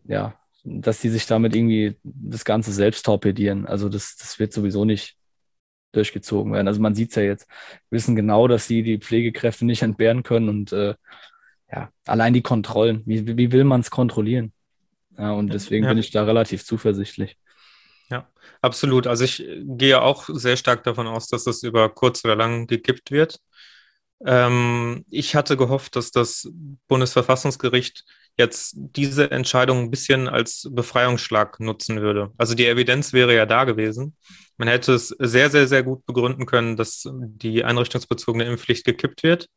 ja, dass die sich damit irgendwie das Ganze selbst torpedieren. Also das, das wird sowieso nicht durchgezogen werden. Also man sieht es ja jetzt, wissen genau, dass sie die Pflegekräfte nicht entbehren können und äh, ja, allein die Kontrollen, wie, wie will man es kontrollieren? Ja, und deswegen ja. bin ich da relativ zuversichtlich. Absolut. Also ich gehe auch sehr stark davon aus, dass das über kurz oder lang gekippt wird. Ähm, ich hatte gehofft, dass das Bundesverfassungsgericht jetzt diese Entscheidung ein bisschen als Befreiungsschlag nutzen würde. Also die Evidenz wäre ja da gewesen. Man hätte es sehr, sehr, sehr gut begründen können, dass die einrichtungsbezogene Impfpflicht gekippt wird.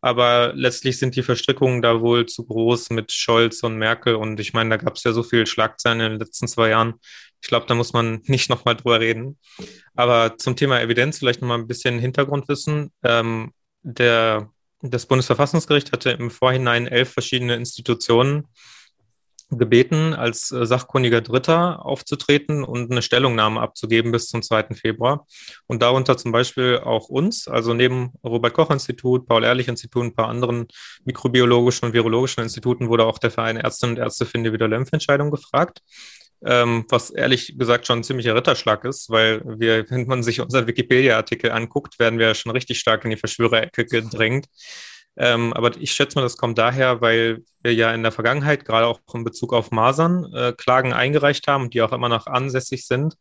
Aber letztlich sind die Verstrickungen da wohl zu groß mit Scholz und Merkel. Und ich meine, da gab es ja so viel Schlagzeilen in den letzten zwei Jahren. Ich glaube, da muss man [laughs] nicht nochmal drüber reden. Aber zum Thema Evidenz vielleicht nochmal ein bisschen Hintergrundwissen. Ähm, der, das Bundesverfassungsgericht hatte im Vorhinein elf verschiedene Institutionen gebeten, als äh, sachkundiger Dritter aufzutreten und eine Stellungnahme abzugeben bis zum 2. Februar. Und darunter zum Beispiel auch uns, also neben Robert-Koch-Institut, Paul-Ehrlich-Institut und ein paar anderen mikrobiologischen und virologischen Instituten wurde auch der Verein Ärztinnen und Ärzte für individuelle Impfentscheidungen gefragt. Ähm, was ehrlich gesagt schon ein ziemlicher Ritterschlag ist, weil wir, wenn man sich unseren Wikipedia-Artikel anguckt, werden wir schon richtig stark in die Verschwörerecke gedrängt. Ähm, aber ich schätze mal, das kommt daher, weil wir ja in der Vergangenheit, gerade auch in Bezug auf Masern, äh, Klagen eingereicht haben, die auch immer noch ansässig sind,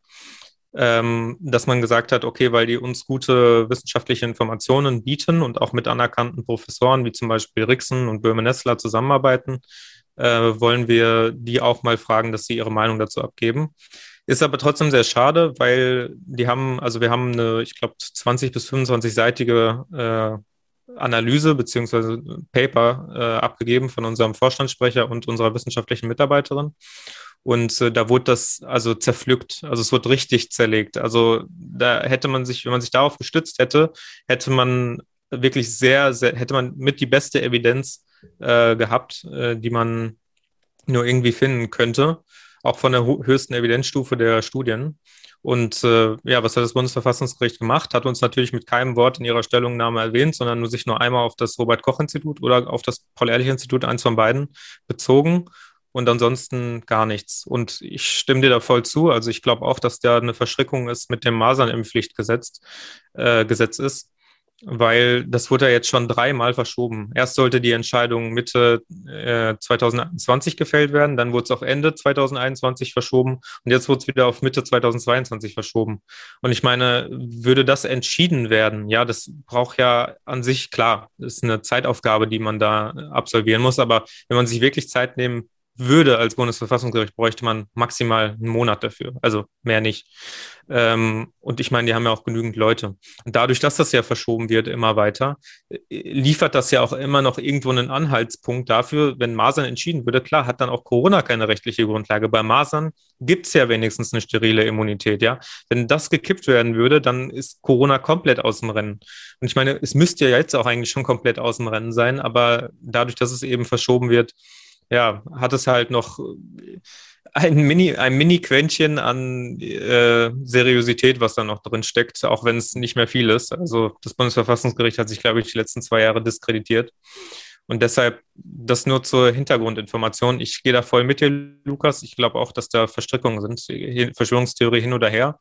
ähm, dass man gesagt hat, okay, weil die uns gute wissenschaftliche Informationen bieten und auch mit anerkannten Professoren wie zum Beispiel Rixen und Böhme-Nessler zusammenarbeiten, äh, wollen wir die auch mal fragen, dass sie ihre Meinung dazu abgeben. Ist aber trotzdem sehr schade, weil die haben, also wir haben eine, ich glaube, 20 bis 25-seitige äh, Analyse beziehungsweise Paper äh, abgegeben von unserem Vorstandssprecher und unserer wissenschaftlichen Mitarbeiterin. Und äh, da wurde das also zerpflückt, also es wurde richtig zerlegt. Also da hätte man sich, wenn man sich darauf gestützt hätte, hätte man wirklich sehr, sehr hätte man mit die beste Evidenz äh, gehabt, äh, die man nur irgendwie finden könnte, auch von der höchsten Evidenzstufe der Studien. Und äh, ja, was hat das Bundesverfassungsgericht gemacht? Hat uns natürlich mit keinem Wort in ihrer Stellungnahme erwähnt, sondern nur sich nur einmal auf das Robert-Koch-Institut oder auf das Paul-Ehrlich-Institut, eins von beiden, bezogen und ansonsten gar nichts. Und ich stimme dir da voll zu. Also ich glaube auch, dass da eine Verschrickung ist mit dem Masernimpfpflichtgesetz äh, Gesetz ist weil das wurde ja jetzt schon dreimal verschoben. Erst sollte die Entscheidung Mitte äh, 2021 gefällt werden, dann wurde es auf Ende 2021 verschoben und jetzt wurde es wieder auf Mitte 2022 verschoben. Und ich meine, würde das entschieden werden, ja, das braucht ja an sich, klar, ist eine Zeitaufgabe, die man da absolvieren muss, aber wenn man sich wirklich Zeit nehmen würde als Bundesverfassungsgericht, bräuchte man maximal einen Monat dafür. Also mehr nicht. Ähm, und ich meine, die haben ja auch genügend Leute. Und dadurch, dass das ja verschoben wird immer weiter, äh, liefert das ja auch immer noch irgendwo einen Anhaltspunkt dafür, wenn Masern entschieden würde. Klar, hat dann auch Corona keine rechtliche Grundlage. Bei Masern gibt es ja wenigstens eine sterile Immunität, ja. Wenn das gekippt werden würde, dann ist Corona komplett aus dem Rennen. Und ich meine, es müsste ja jetzt auch eigentlich schon komplett aus dem Rennen sein, aber dadurch, dass es eben verschoben wird, ja, hat es halt noch ein Mini, ein Mini-Quäntchen an äh, Seriosität, was da noch drin steckt, auch wenn es nicht mehr viel ist. Also das Bundesverfassungsgericht hat sich, glaube ich, die letzten zwei Jahre diskreditiert. Und deshalb das nur zur Hintergrundinformation. Ich gehe da voll mit dir, Lukas. Ich glaube auch, dass da Verstrickungen sind, Verschwörungstheorie hin oder her.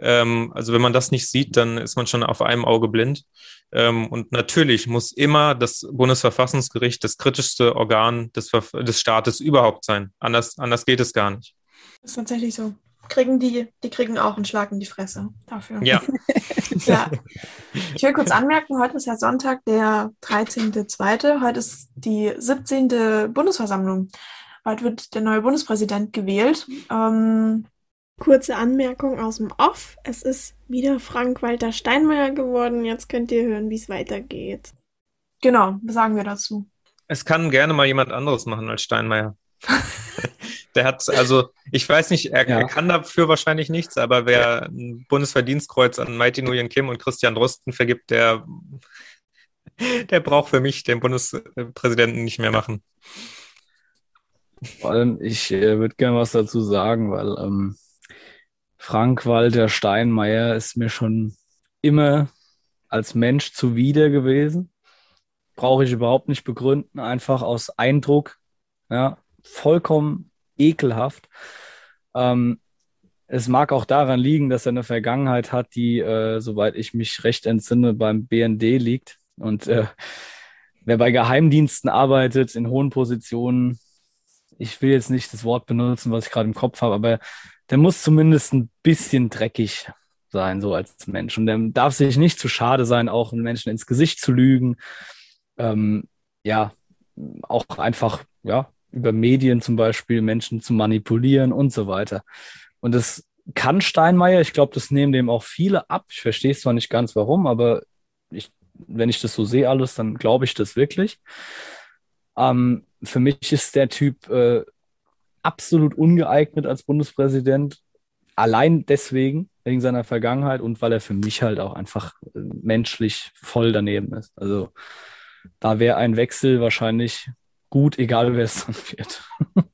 Ähm, also wenn man das nicht sieht, dann ist man schon auf einem Auge blind. Ähm, und natürlich muss immer das Bundesverfassungsgericht das kritischste Organ des, des Staates überhaupt sein. Anders, anders geht es gar nicht. Das ist tatsächlich so. Kriegen die, die kriegen auch einen Schlag in die Fresse dafür. Ja. [laughs] ja. Ich will kurz anmerken, heute ist ja Sonntag, der 13.2. Heute ist die 17. Bundesversammlung. Heute wird der neue Bundespräsident gewählt. Ähm, Kurze Anmerkung aus dem Off. Es ist wieder Frank-Walter Steinmeier geworden. Jetzt könnt ihr hören, wie es weitergeht. Genau, was sagen wir dazu? Es kann gerne mal jemand anderes machen als Steinmeier. [laughs] der hat, also, ich weiß nicht, er, ja. er, kann dafür wahrscheinlich nichts, aber wer ein Bundesverdienstkreuz an Mighty Nguyen Kim und Christian Drosten vergibt, der, der braucht für mich den Bundespräsidenten nicht mehr machen. Vor allem, ich äh, würde gerne was dazu sagen, weil ähm, Frank-Walter Steinmeier ist mir schon immer als Mensch zuwider gewesen. Brauche ich überhaupt nicht begründen, einfach aus Eindruck. Ja, vollkommen ekelhaft. Ähm, es mag auch daran liegen, dass er eine Vergangenheit hat, die, äh, soweit ich mich recht entsinne, beim BND liegt. Und äh, wer bei Geheimdiensten arbeitet, in hohen Positionen, ich will jetzt nicht das Wort benutzen, was ich gerade im Kopf habe, aber der muss zumindest ein bisschen dreckig sein, so als Mensch. Und der darf sich nicht zu schade sein, auch einen Menschen ins Gesicht zu lügen. Ähm, ja, auch einfach, ja, über Medien zum Beispiel Menschen zu manipulieren und so weiter. Und das kann Steinmeier, ich glaube, das nehmen dem auch viele ab. Ich verstehe es zwar nicht ganz warum, aber ich, wenn ich das so sehe alles, dann glaube ich das wirklich. Ähm, für mich ist der Typ äh, absolut ungeeignet als Bundespräsident. Allein deswegen, wegen seiner Vergangenheit und weil er für mich halt auch einfach äh, menschlich voll daneben ist. Also da wäre ein Wechsel wahrscheinlich gut, egal wer es dann wird. [laughs]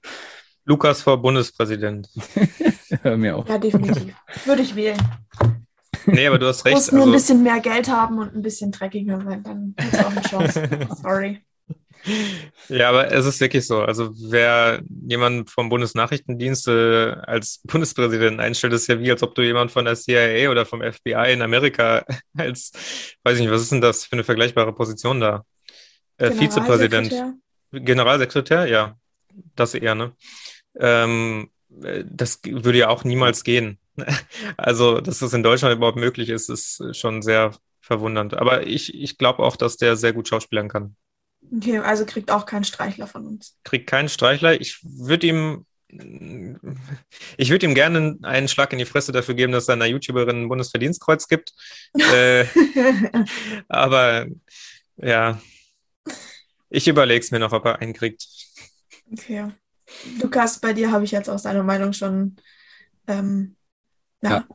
Lukas vor Bundespräsident. [laughs] Hör mir auf. Ja, definitiv. Würde ich wählen. Nee, aber du hast recht. Du musst nur also... ein bisschen mehr Geld haben und ein bisschen dreckiger sein, dann hast du auch eine Chance. [laughs] Sorry. Ja, aber es ist wirklich so. Also wer jemanden vom Bundesnachrichtendienst als [laughs] Bundespräsidenten einstellt, ist ja wie, als ob du jemanden von der CIA oder vom FBI in Amerika [laughs] als, weiß ich nicht, was ist denn das für eine vergleichbare Position da? Äh, Vizepräsident. Generalsekretär, ja, das eher, ne? Ähm, äh, das würde ja auch niemals gehen. [laughs] Also, dass das in Deutschland überhaupt möglich ist, ist schon sehr verwundernd. Aber ich, ich glaube auch, dass der sehr gut schauspielern kann. Okay, also kriegt auch keinen Streichler von uns. Kriegt keinen Streichler. Ich würde ihm, ich würde ihm gerne einen Schlag in die Fresse dafür geben, dass er einer YouTuberin ein Bundesverdienstkreuz gibt. [laughs] äh, aber ja, ich überlege es mir noch, ob er einen kriegt. Okay. Lukas, bei dir habe ich jetzt aus deiner Meinung schon, ähm, ja. ja.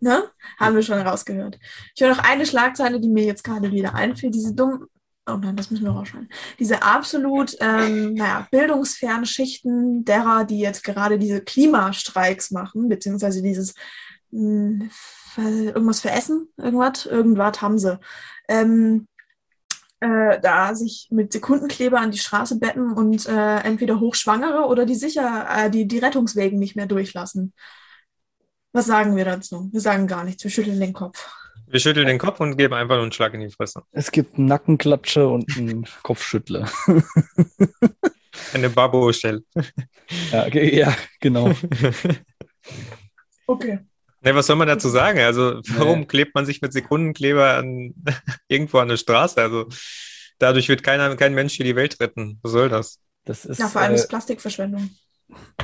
Ne? Haben wir schon rausgehört. Ich habe noch eine Schlagzeile, die mir jetzt gerade wieder einfällt. Diese dummen, oh nein, das müssen wir rausschneiden. Diese absolut, ähm, naja, bildungsfernen Schichten derer, die jetzt gerade diese Klimastreiks machen, beziehungsweise dieses mh, hm, irgendwas für Essen, irgendwas, irgendwas haben sie. Ähm, äh, da sich mit Sekundenkleber an die Straße betten und äh, entweder Hochschwangere oder die sicher äh, die, die Rettungswegen nicht mehr durchlassen. Was sagen wir dazu? Wir sagen gar nichts, wir schütteln den Kopf. Wir schütteln den Kopf und geben einfach nur einen Schlag in die Fresse. Es gibt einen Nackenklatsche und einen [laughs] Kopfschüttler. Eine Babo-Stelle. Ja, okay, ja, genau. [laughs] Okay. Ne, was soll man dazu sagen? Also, warum nee. klebt man sich mit Sekundenkleber an, [laughs] irgendwo an der Straße? Also, dadurch wird keiner, kein Mensch hier die Welt retten. Was soll das? Das ist, ja, vor allem äh, ist Plastikverschwendung.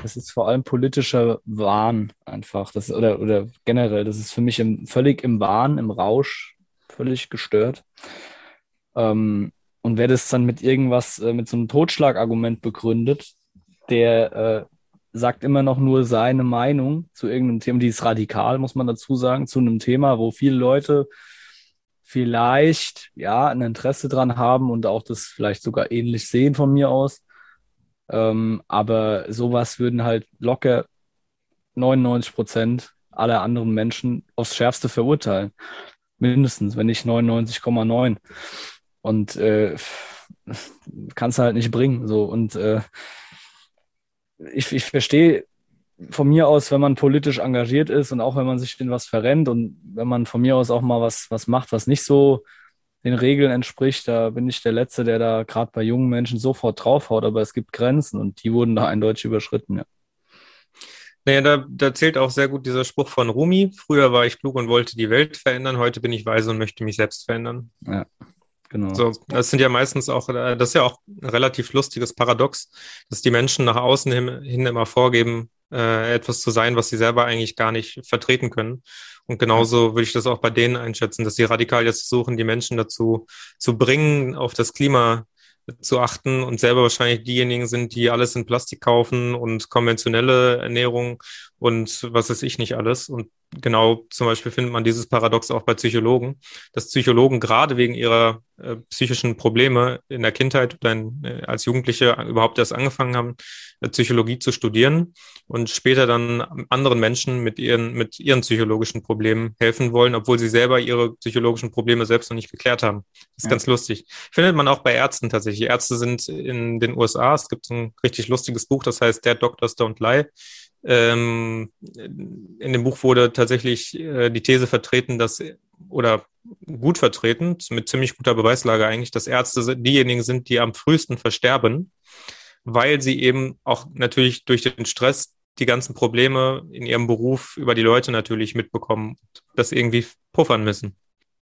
Das ist vor allem politischer Wahn einfach. Das, oder, oder generell, das ist für mich im, völlig im Wahn, im Rausch, völlig gestört. Ähm, und wer das dann mit irgendwas, äh, mit so einem Totschlagargument begründet, der äh, sagt immer noch nur seine Meinung zu irgendeinem Thema, die ist radikal, muss man dazu sagen, zu einem Thema, wo viele Leute vielleicht ja ein Interesse dran haben und auch das vielleicht sogar ähnlich sehen von mir aus. Ähm, aber sowas würden halt locker 99 Prozent aller anderen Menschen aufs Schärfste verurteilen. Mindestens, wenn nicht 99,9. Und äh, kannst du halt nicht bringen. So. Und äh, ich, ich verstehe von mir aus, wenn man politisch engagiert ist und auch wenn man sich in was verrennt und wenn man von mir aus auch mal was, was macht, was nicht so den Regeln entspricht, da bin ich der Letzte, der da gerade bei jungen Menschen sofort draufhaut, aber es gibt Grenzen und die wurden da eindeutig überschritten, ja. Naja, da, da zählt auch sehr gut dieser Spruch von Rumi. Früher war ich klug und wollte die Welt verändern, heute bin ich weise und möchte mich selbst verändern. Ja. Genau. So, das sind ja meistens auch, äh, das ist ja auch ein relativ lustiges Paradox, dass die Menschen nach außen hin, hin immer vorgeben, äh, etwas zu sein, was sie selber eigentlich gar nicht vertreten können. Und genauso würde ich das auch bei denen einschätzen, dass sie radikal jetzt versuchen, die Menschen dazu zu bringen, auf das Klima zu achten und selber wahrscheinlich diejenigen sind, die alles in Plastik kaufen und konventionelle Ernährung und was weiß ich nicht alles. Und genau zum Beispiel findet man dieses Paradox auch bei Psychologen, dass Psychologen gerade wegen ihrer äh, psychischen Probleme in der Kindheit oder in, äh, als Jugendliche überhaupt erst angefangen haben, äh, Psychologie zu studieren und später dann anderen Menschen mit ihren, mit ihren psychologischen Problemen helfen wollen, obwohl sie selber ihre psychologischen Probleme selbst noch nicht geklärt haben. Das ist ja. ganz lustig. Findet man auch bei Ärzten tatsächlich. Ärzte sind in den USA. Es gibt ein richtig lustiges Buch, das heißt Der Doctors Don't Lie ähm, in dem Buch wurde tatsächlich äh, die These vertreten, dass oder gut vertreten, mit ziemlich guter Beweislage eigentlich, dass Ärzte diejenigen sind, die am frühesten versterben, weil sie eben auch natürlich durch den Stress die ganzen Probleme in ihrem Beruf über die Leute natürlich mitbekommen, das irgendwie puffern müssen.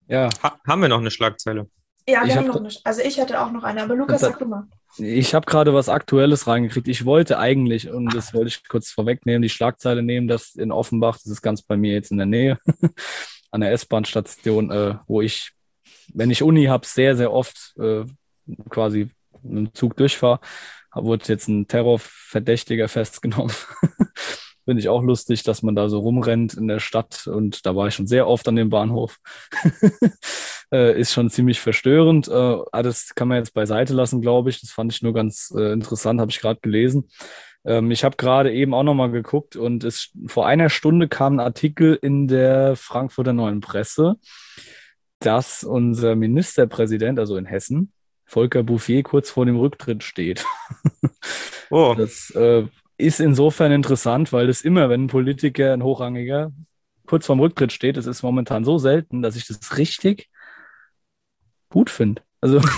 Ja. Ha haben wir noch eine Schlagzeile? Ja, wir ich haben noch eine. Also ich hatte auch noch eine, aber Lukas, sag du mal. Ich habe gerade was Aktuelles reingekriegt. Ich wollte eigentlich, und das wollte ich kurz vorwegnehmen, die Schlagzeile nehmen, dass in Offenbach, das ist ganz bei mir jetzt in der Nähe, [laughs] an der S-Bahn-Station, äh, wo ich, wenn ich Uni habe, sehr, sehr oft äh, quasi mit dem Zug durchfahre, wurde jetzt ein Terrorverdächtiger [laughs] festgenommen. Finde ich auch lustig, dass man da so rumrennt in der Stadt und da war ich schon sehr oft an dem Bahnhof. [laughs] äh, ist schon ziemlich verstörend. Äh, das kann man jetzt beiseite lassen, glaube ich. Das fand ich nur ganz äh, interessant, habe ich gerade gelesen. Ähm, ich habe gerade eben auch nochmal geguckt und es, vor einer Stunde kam ein Artikel in der Frankfurter Neuen Presse, dass unser Ministerpräsident, also in Hessen, Volker Bouffier kurz vor dem Rücktritt steht. [laughs] Oh. Das äh, ist insofern interessant, weil es immer, wenn ein Politiker, ein Hochrangiger, kurz vorm Rücktritt steht, das ist momentan so selten, dass ich das richtig gut finde. Also [laughs]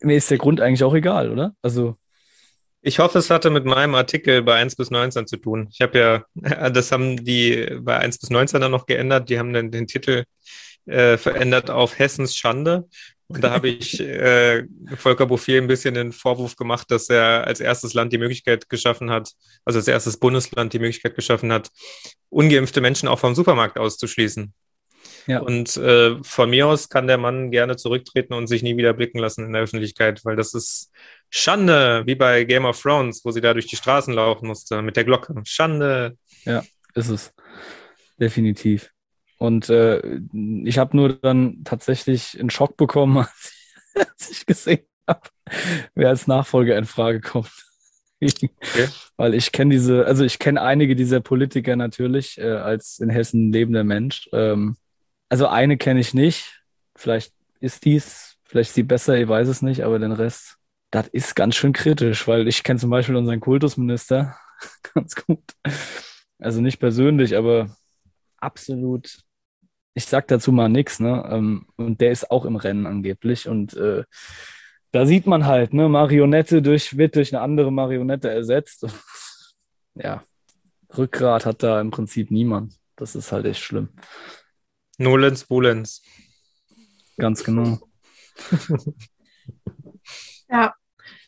mir ist der Grund eigentlich auch egal, oder? Also ich hoffe, es hatte mit meinem Artikel bei 1 bis 19 zu tun. Ich habe ja, [laughs] das haben die bei 1 bis 19 dann noch geändert. Die haben dann den Titel äh, verändert auf Hessens Schande. Und da habe ich äh, Volker Bouffier ein bisschen den Vorwurf gemacht, dass er als erstes Land die Möglichkeit geschaffen hat, also als erstes Bundesland die Möglichkeit geschaffen hat, ungeimpfte Menschen auch vom Supermarkt auszuschließen. Ja. Und äh, von mir aus kann der Mann gerne zurücktreten und sich nie wieder blicken lassen in der Öffentlichkeit, weil das ist Schande, wie bei Game of Thrones, wo sie da durch die Straßen laufen musste mit der Glocke. Schande. Ja, ist es. Definitiv. Und äh, ich habe nur dann tatsächlich einen Schock bekommen, [laughs] als ich, als ich gesehen habe, wer als Nachfolger in Frage kommt. Okay. [laughs] Weil ich kenne diese, also ich kenne einige dieser Politiker natürlich äh, als in Hessen lebender Mensch. Ähm, also eine kenne ich nicht. Vielleicht ist dies, vielleicht ist sie besser, ich weiß es nicht, aber den Rest, das ist ganz schön kritisch, weil ich kenne zum Beispiel unseren Kultusminister [laughs] ganz gut. Also nicht persönlich, aber absolut ich sag dazu mal nichts, ne? Ähm, und der ist auch im Rennen angeblich. Und äh, da sieht man halt, ne, Marionette durch, wird durch eine andere Marionette ersetzt. [laughs] ja, Rückgrat hat da im Prinzip niemand. Das ist halt echt schlimm. Nolens Bulens. Ganz genau. ja,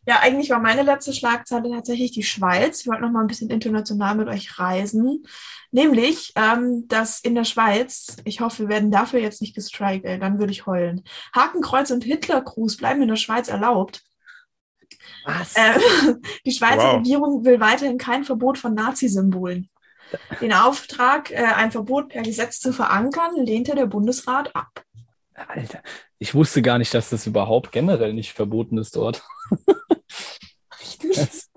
ja, eigentlich war meine letzte Schlagzeile tatsächlich die Schweiz. Ich wollte noch mal ein bisschen international mit euch reisen. Nämlich, ähm, dass in der Schweiz, ich hoffe, wir werden dafür jetzt nicht gestrikt, ey, dann würde ich heulen. Hakenkreuz und Hitlergruß bleiben in der Schweiz erlaubt. Was? Äh, [laughs] die Schweizer wow. Regierung will weiterhin kein Verbot von Nazi-Symbolen. Den Auftrag, äh, ein Verbot per Gesetz zu verankern, lehnte der Bundesrat ab. Alter, ich wusste gar nicht, dass das überhaupt generell nicht verboten ist dort. [laughs] Richtig. Das,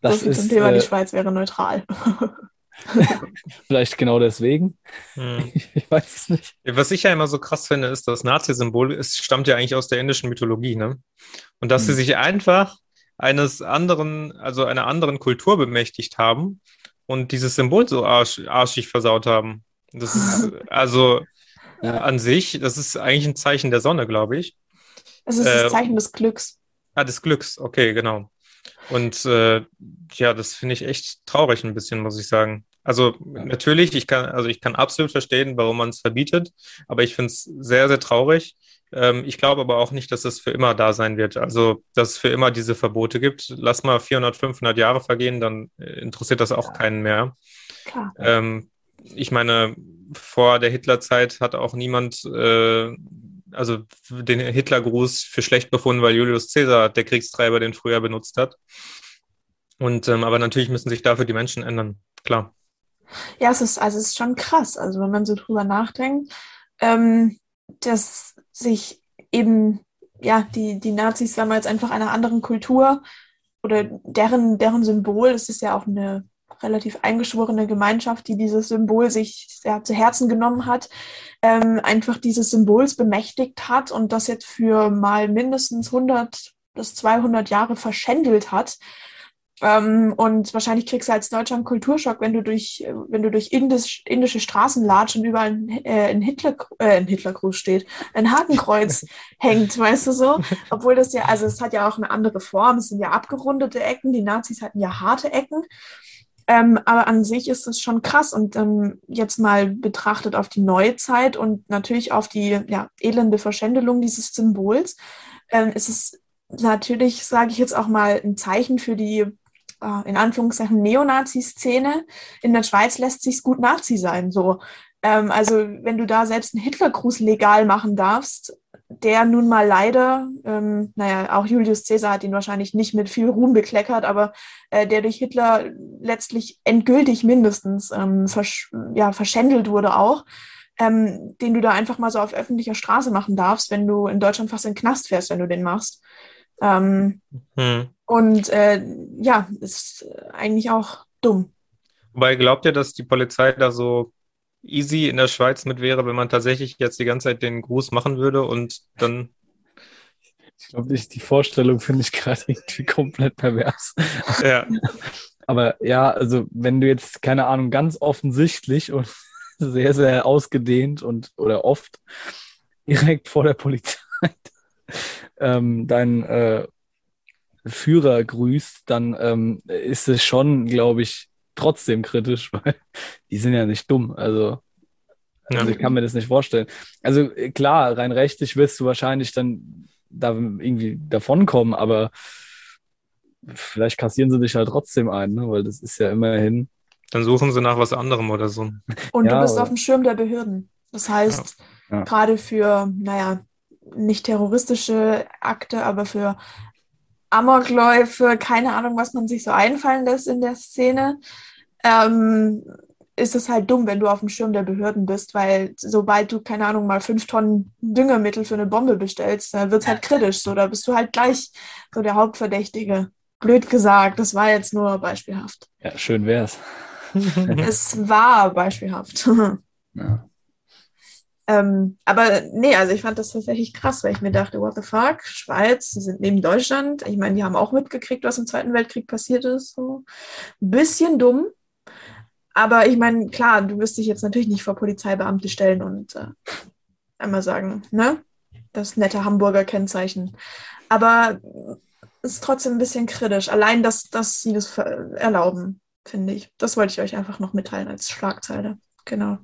das so ist, zum Thema, äh, die Schweiz wäre neutral. [laughs] Vielleicht genau deswegen. Hm. [laughs] Ich, weiß es nicht. Was ich ja immer so krass finde, ist, das Nazi-Symbol stammt ja eigentlich aus der indischen Mythologie, ne? Und dass hm. sie sich einfach eines anderen, also einer anderen Kultur bemächtigt haben und dieses Symbol so arsch, arschig versaut haben. Das ist [laughs] also ja. an sich, das ist eigentlich ein Zeichen der Sonne, glaube ich. Es ist äh, das Zeichen des Glücks. Ah, des Glücks, okay, genau. Und äh, ja, das finde ich echt traurig ein bisschen, muss ich sagen. Also ja. natürlich, ich kann, also ich kann absolut verstehen, warum man es verbietet, aber ich finde es sehr, sehr traurig. Ähm, ich glaube aber auch nicht, dass es für immer da sein wird. Also, dass es für immer diese Verbote gibt. Lass mal 400, 500 Jahre vergehen, dann äh, interessiert das auch ja. keinen mehr. Klar. Ähm, ich meine, vor der Hitlerzeit hat auch niemand äh, also den Hitlergruß für schlecht befunden, weil Julius Caesar, der Kriegstreiber, den früher benutzt hat. Und ähm, aber natürlich müssen sich dafür die Menschen ändern, klar. Ja, es ist, also es ist schon krass, also wenn man so drüber nachdenkt, ähm, dass sich eben ja die, die Nazis damals einfach einer anderen Kultur oder deren, deren Symbol, es ist ja auch eine relativ eingeschworene Gemeinschaft, die dieses Symbol sich ja, zu Herzen genommen hat, ähm, einfach dieses Symbols bemächtigt hat und das jetzt für mal mindestens 100 bis 200 Jahre verschändelt hat. Ähm, und wahrscheinlich kriegst du als Deutscher einen Kulturschock, wenn du durch, wenn du durch Indisch, indische Straßen latscht und überall ein, äh, ein, Hitler, äh, ein Hitlergruß steht, ein Hakenkreuz [laughs] hängt, weißt du so? Obwohl das ja, also es hat ja auch eine andere Form, es sind ja abgerundete Ecken, die Nazis hatten ja harte Ecken. Ähm, aber an sich ist es schon krass und ähm, jetzt mal betrachtet auf die neue Zeit und natürlich auf die ja, elende Verschändelung dieses Symbols, ähm, ist es natürlich, sage ich jetzt auch mal, ein Zeichen für die äh, in Anführungszeichen Neonazi-Szene. In der Schweiz lässt sich gut Nazi sein. So. Ähm, also wenn du da selbst einen Hitlergruß legal machen darfst, der nun mal leider, ähm, naja, auch Julius Caesar hat ihn wahrscheinlich nicht mit viel Ruhm bekleckert, aber äh, der durch Hitler letztlich endgültig mindestens ähm, versch ja, verschändelt wurde auch, ähm, den du da einfach mal so auf öffentlicher Straße machen darfst, wenn du in Deutschland fast in den Knast fährst, wenn du den machst. Ähm, hm. Und äh, ja, ist eigentlich auch dumm. Wobei glaubt ihr, dass die Polizei da so easy in der Schweiz mit wäre, wenn man tatsächlich jetzt die ganze Zeit den Gruß machen würde und dann. Ich glaube, die Vorstellung finde ich gerade irgendwie komplett pervers. Ja. [laughs] Aber ja, also wenn du jetzt, keine Ahnung, ganz offensichtlich und [laughs] sehr, sehr ausgedehnt und oder oft direkt vor der Polizei [laughs] ähm, deinen äh, Führer grüßt, dann ähm, ist es schon, glaube ich, trotzdem kritisch, [laughs] weil die sind ja nicht dumm. Also, also ich kann mir das nicht vorstellen. Also klar, rein rechtlich wirst du wahrscheinlich dann da irgendwie davonkommen, aber vielleicht kassieren sie dich halt trotzdem ein, ne? weil das ist ja immerhin. Dann suchen sie nach was anderem oder so. Und ja, du bist auf dem Schirm der Behörden. Das heißt, ja. Ja. gerade für, naja, nicht terroristische Akte, aber für Amokläufe, keine Ahnung, was man sich so einfallen lässt in der Szene, ähm, ist es halt dumm, wenn du auf dem Schirm der Behörden bist, weil sobald du, keine Ahnung, mal fünf Tonnen Düngemittel für eine Bombe bestellst, dann wird es halt kritisch. So, da bist du halt gleich so der Hauptverdächtige. Blöd gesagt, das war jetzt nur beispielhaft. Ja, schön wär's. [laughs] es war beispielhaft. [laughs] ja. Ähm, aber nee, also ich fand das tatsächlich krass, weil ich mir dachte, what the fuck, Schweiz, sie sind neben Deutschland. Ich meine, die haben auch mitgekriegt, was im Zweiten Weltkrieg passiert ist. So. Ein bisschen dumm. Aber ich meine, klar, du wirst dich jetzt natürlich nicht vor Polizeibeamte stellen und äh, einmal sagen, ne? Das nette Hamburger Kennzeichen. Aber es ist trotzdem ein bisschen kritisch. Allein, dass, dass sie das erlauben, finde ich. Das wollte ich euch einfach noch mitteilen als Schlagzeile. Genau.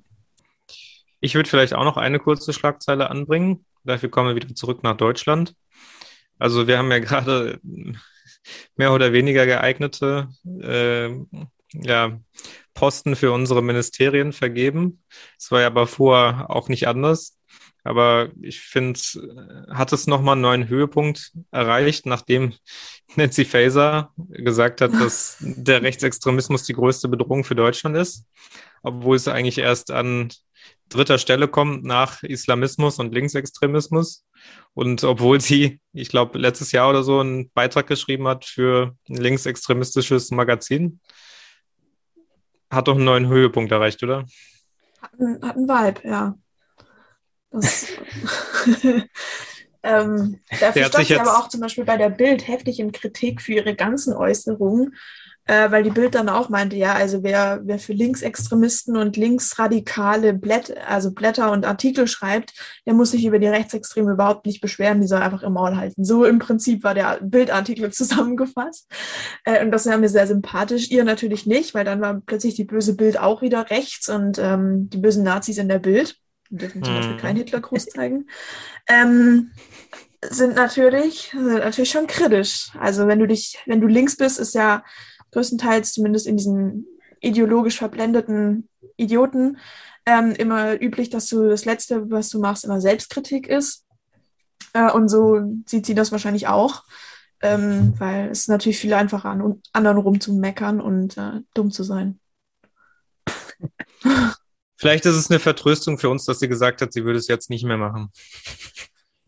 Ich würde vielleicht auch noch eine kurze Schlagzeile anbringen. Dafür kommen wir wieder zurück nach Deutschland. Also wir haben ja gerade mehr oder weniger geeignete äh, ja, Posten für unsere Ministerien vergeben. Es war ja aber vorher auch nicht anders. Aber ich finde, hat es nochmal einen neuen Höhepunkt erreicht, nachdem [laughs] Nancy Faeser gesagt hat, dass der [laughs] Rechtsextremismus die größte Bedrohung für Deutschland ist, obwohl es eigentlich erst an dritter Stelle kommt nach Islamismus und Linksextremismus. Und obwohl sie, ich glaube, letztes Jahr oder so einen Beitrag geschrieben hat für ein linksextremistisches Magazin, hat doch einen neuen Höhepunkt erreicht, oder? Hat, einen, hat einen Vibe, ja. Das, [laughs] ähm, dafür stand sie aber auch zum Beispiel bei der Bild heftig in Kritik für ihre ganzen Äußerungen äh, weil die Bild dann auch meinte, ja, also wer, wer für Linksextremisten und linksradikale Blätt, also Blätter und Artikel schreibt, der muss sich über die Rechtsextreme überhaupt nicht beschweren, die soll einfach im Maul halten. So im Prinzip war der Bildartikel [laughs] zusammengefasst. Äh, und das war mir sehr sympathisch. Ihr natürlich nicht, weil dann war plötzlich die böse Bild auch wieder rechts und ähm, die bösen Nazis in der Bild. Die dürfen zum Beispiel hm. keinen Hitlergruß zeigen. Ähm, sind natürlich, sind natürlich schon kritisch. Also wenn du dich, wenn du links bist, ist ja größtenteils zumindest in diesen ideologisch verblendeten Idioten ähm, immer üblich, dass du das Letzte, was du machst, immer Selbstkritik ist. Äh, und so sieht sie das wahrscheinlich auch. Ähm, weil es ist natürlich viel einfacher, an anderen rumzumeckern und äh, dumm zu sein. Vielleicht ist es eine Vertröstung für uns, dass sie gesagt hat, sie würde es jetzt nicht mehr machen.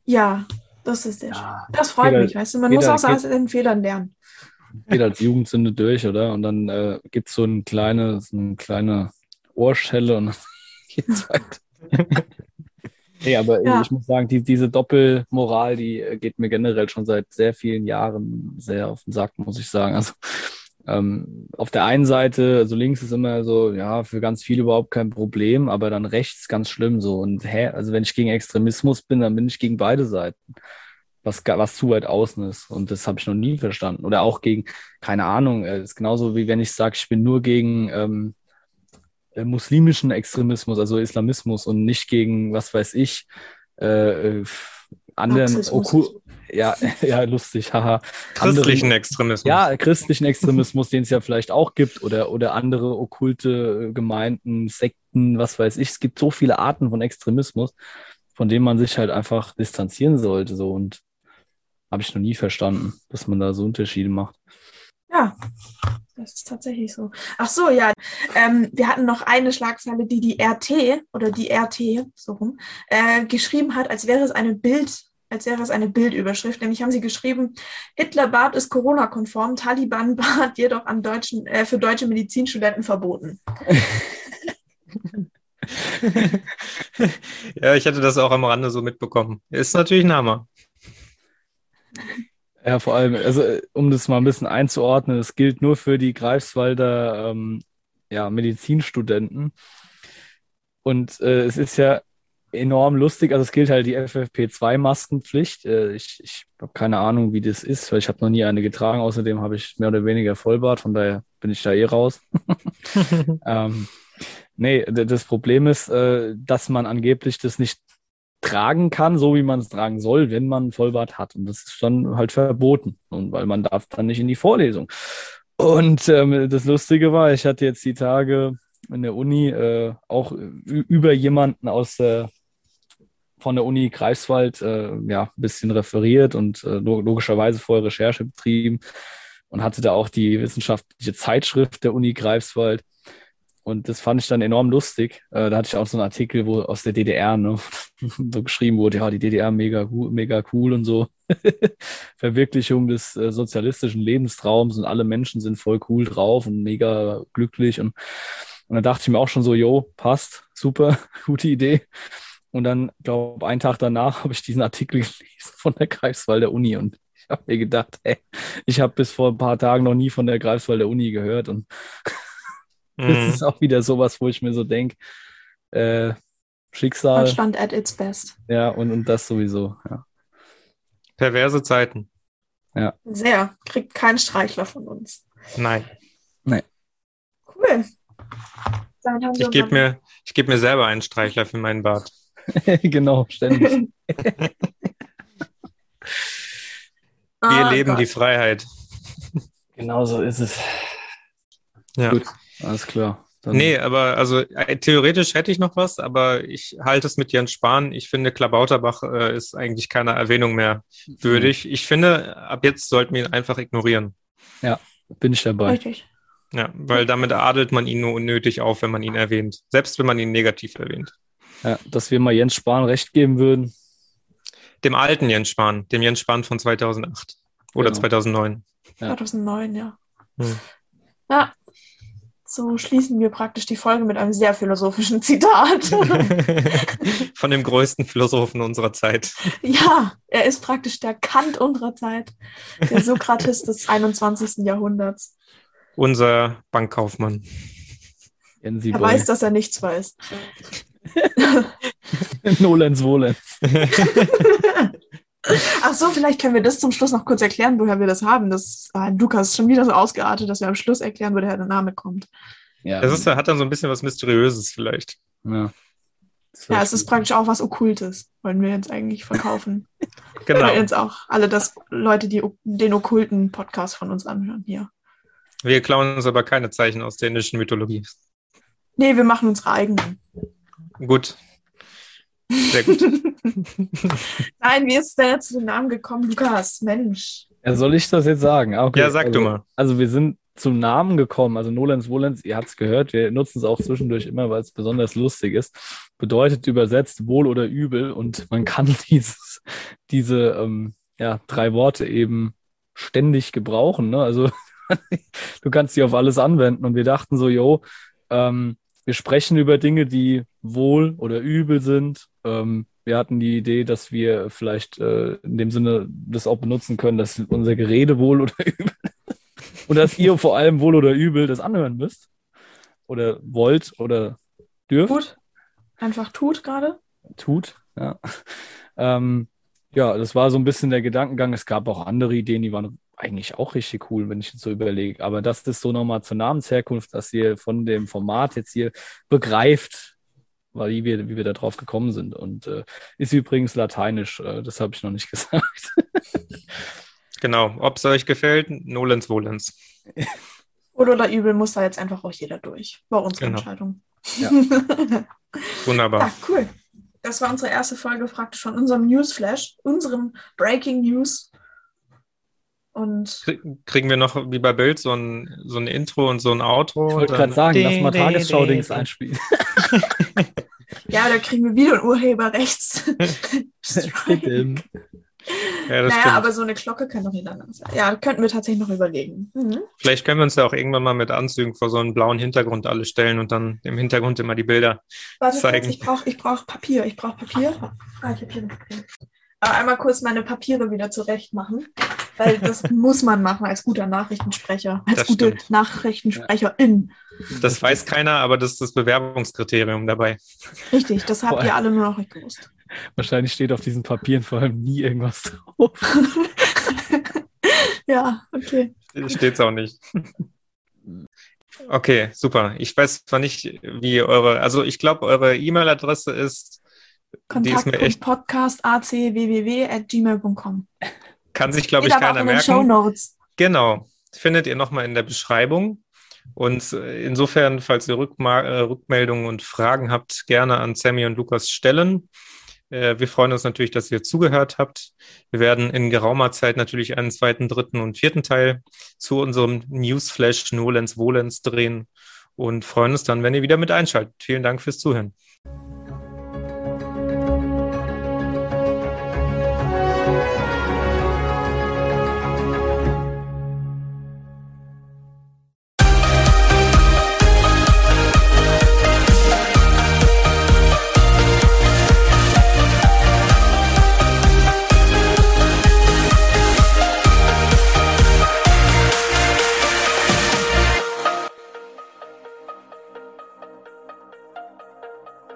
Ja, das ist sehr schön. Das freut jeder- mich, weißt du. Man jeder muss auch aus den Fehlern lernen. Geht als Jugendsünde durch, oder? Und dann äh, gibt es so eine kleine, so eine kleine Ohrschelle und dann [laughs] geht's weiter. [laughs] nee, aber Ja. ich muss sagen, die, diese Doppelmoral, die äh, geht mir generell schon seit sehr vielen Jahren sehr auf den Sack, muss ich sagen. Also ähm, auf der einen Seite, also links ist immer so, ja, für ganz viele überhaupt kein Problem, aber dann rechts ganz schlimm so. Und hä, also wenn ich gegen Extremismus bin, dann bin ich gegen beide Seiten. Was, was zu weit außen ist. Und das habe ich noch nie verstanden. Oder auch gegen, keine Ahnung, äh, ist genauso wie wenn ich sage, ich bin nur gegen ähm, äh, muslimischen Extremismus, also Islamismus und nicht gegen, was weiß ich, äh, äh, anderen. Okku ja, [laughs] ja, lustig, haha. Christlichen Anderen- Extremismus. ja, christlichen Extremismus, [laughs] den es ja vielleicht auch gibt, oder, oder andere okkulte Gemeinden, Sekten, was weiß ich. Es gibt so viele Arten von Extremismus, von denen man sich halt einfach distanzieren sollte. So und habe ich noch nie verstanden, dass man da so Unterschiede macht. Ja, das ist tatsächlich so. Ach so, ja. Ähm, wir hatten noch eine Schlagzeile, die die RT oder die RT, so rum, äh, geschrieben hat, als wäre es eine Bild, als wäre es eine Bildüberschrift. Nämlich haben sie geschrieben, Hitlerbad ist Corona-konform, Taliban-Bad [laughs] jedoch an deutschen, äh, für deutsche Medizinstudenten verboten. [laughs] ja, ich hatte das auch am Rande so mitbekommen. Ist natürlich ein Hammer. Ja, vor allem, also um das mal ein bisschen einzuordnen, es gilt nur für die Greifswalder ähm, ja, Medizinstudenten. Und äh, es ist ja enorm lustig, also es gilt halt die FFP2-Maskenpflicht. Äh, ich ich habe keine Ahnung, wie das ist, weil ich habe noch nie eine getragen. Außerdem habe ich mehr oder weniger Vollbart, von daher bin ich da eh raus. [laughs] Ähm, nee, das Problem ist, äh, dass man angeblich das nicht tragen kann, so wie man es tragen soll, wenn man Vollbart hat. Und das ist dann halt verboten. Und weil man darf dann nicht in die Vorlesung. Und ähm, das Lustige war, ich hatte jetzt die Tage in der Uni äh, auch über jemanden aus der von der Uni Greifswald äh, ja, ein bisschen referiert und äh, lo- logischerweise vorher Recherche betrieben und hatte da auch die wissenschaftliche Zeitschrift der Uni Greifswald. Und das fand ich dann enorm lustig. Äh, da hatte ich auch so einen Artikel wo, aus der DDR, ne, [laughs] so geschrieben wurde, ja, die DDR mega, mega cool und so. [laughs] Verwirklichung des äh, sozialistischen Lebenstraums und alle Menschen sind voll cool drauf und mega glücklich. Und, und dann dachte ich mir auch schon so, jo, passt, super, [laughs] gute Idee. Und dann, glaube einen Tag danach habe ich diesen Artikel gelesen von der Greifswalder Uni und ich habe mir gedacht, ey, ich habe bis vor ein paar Tagen noch nie von der Greifswalder Uni gehört und das Mhm. ist auch wieder sowas, wo ich mir so denke, äh, Schicksal, Deutschland at its best. ja, und, und das sowieso, ja. Perverse Zeiten. Sehr. Kriegt keinen Streichler von uns. Nein. Cool. Haben wir Ich gebe mir, ich geb mir selber einen Streichler für meinen Bart. [laughs] genau, ständig. [laughs] Wir Ah, leben Gott. die Freiheit. Genau so ist es. Ja. Gut, alles klar. Dann, Nee, aber also äh, theoretisch hätte ich noch was, aber ich halte es mit Jens Spahn. Ich finde, Klabauterbach äh, ist eigentlich keiner Erwähnung mehr würdig. Ich finde, ab jetzt sollten wir ihn einfach ignorieren. bin ich dabei. Richtig. Ja, weil damit adelt man ihn nur unnötig auf, wenn man ihn erwähnt. Selbst wenn man ihn negativ erwähnt. Ja, dass wir mal Jens Spahn recht geben würden. Dem alten Jens Spahn, dem Jens Spahn von 2008 oder Genau. 2009. Ja. 2009, ja. Hm. Ja. So schließen wir praktisch die Folge mit einem sehr philosophischen [laughs] Zitat. [laughs] von dem größten Philosophen unserer Zeit. ja, er ist praktisch der Kant unserer Zeit, der Sokrates des 21. Jahrhunderts. Unser Bankkaufmann. Jensi Er Boy. weiß, dass er nichts weiß. [laughs] Nolens Volens. Ach so, vielleicht können wir das zum Schluss noch kurz erklären, woher wir das haben. Das ah, Lukas ist schon wieder so ausgeartet, dass wir am Schluss erklären, woher der Name kommt. Ja, Das ist, hat dann so ein bisschen was Mysteriöses vielleicht. ja. Ja, es ist praktisch auch was Okkultes, wollen wir jetzt eigentlich verkaufen. [laughs] Genau. Weil jetzt auch alle das Leute, die den okkulten Podcast von uns anhören hier. Wir klauen uns aber keine Zeichen aus der indischen Mythologie. Nee, wir machen unsere eigenen. Gut. Sehr gut. [laughs] [laughs] Nein, wie ist jetzt zu dem Namen gekommen, Lukas? Mensch. Ja, soll ich das jetzt sagen? Ah, okay. Ja, sag also, du mal. Also wir sind zum Namen gekommen, also Nolens Volens, ihr habt es gehört, wir nutzen es auch zwischendurch immer, weil es besonders lustig ist. Bedeutet übersetzt wohl oder übel und man kann [laughs] dieses, diese ähm, ja, drei Worte eben ständig gebrauchen. Ne? Also [laughs] du kannst sie auf alles anwenden und wir dachten so, yo, ähm, wir sprechen über Dinge, die wohl oder übel sind. Ähm, wir hatten die Idee, dass wir vielleicht äh, in dem Sinne das auch benutzen können, dass unser Gerede wohl oder [laughs] übel und dass ihr vor allem wohl oder übel das anhören müsst oder wollt oder dürft. Tut. Einfach tut gerade. Tut, ja. Ähm, ja, das war so ein bisschen der Gedankengang. Es gab auch andere Ideen, die waren eigentlich auch richtig cool, wenn ich jetzt so überlege. Aber das ist so nochmal zur Namensherkunft, dass ihr von dem Format jetzt hier begreift, weil wie wir, wie wir da drauf gekommen sind. Und äh, ist übrigens lateinisch, äh, das habe ich noch nicht [laughs] gesagt. Genau. Ob es euch gefällt, Nolens Volens. [laughs] Wohl oder übel muss da jetzt einfach auch jeder durch. War unsere Genau. Entscheidung. Ja. [laughs] Wunderbar. Ja, cool. Das war unsere erste Folge praktisch von unserem Newsflash, unserem Breaking News. Und Krie- Kriegen wir noch wie bei Bild so ein, so ein Intro und so ein Outro? Ich wollte Dann- gerade sagen, lass mal Ding, Tagesschau-Dings ding, ding. einspielen. [laughs] [laughs] ja, da kriegen wir wieder ein Urheberrechts. [laughs] Ja, das naja, stimmt. aber so eine Glocke kann doch nicht anders sein. Ja, könnten wir tatsächlich noch überlegen. Mhm. Vielleicht können wir uns ja auch irgendwann mal mit Anzügen vor so einen blauen Hintergrund alle stellen und dann im Hintergrund immer die Bilder. Warte Zeigen. kurz, ich brauche ich brauch Papier. Ich brauche Papier. Ah, ich habe hier ein Papier. Einmal kurz meine Papiere wieder zurecht machen, weil das [laughs] muss man machen als guter Nachrichtensprecher, als Das gute stimmt. Nachrichtensprecherin. Das weiß keiner, aber das ist das Bewerbungskriterium dabei. Richtig, das habt ihr alle nur noch nicht gewusst. Wahrscheinlich steht auf diesen Papieren vor allem nie irgendwas drauf. [laughs] ja, okay. Steht's auch nicht. Okay, super. Ich weiß zwar nicht, wie eure, also ich glaube, eure E-Mail-Adresse ist, Kontakt.podcastacwww.gmail.com. kann sich, glaube ich, keiner in den Show merken. Notes. Genau. Findet ihr nochmal in der Beschreibung. Und äh, insofern, falls ihr Rückma äh, Rückmeldungen und Fragen habt, gerne an Sammy und Lukas stellen. Äh, Wir freuen uns natürlich, dass ihr zugehört habt. Wir werden in geraumer Zeit natürlich einen zweiten, dritten und vierten Teil zu unserem Newsflash Nolens Volens drehen und freuen uns dann, wenn ihr wieder mit einschaltet. Vielen Dank fürs Zuhören.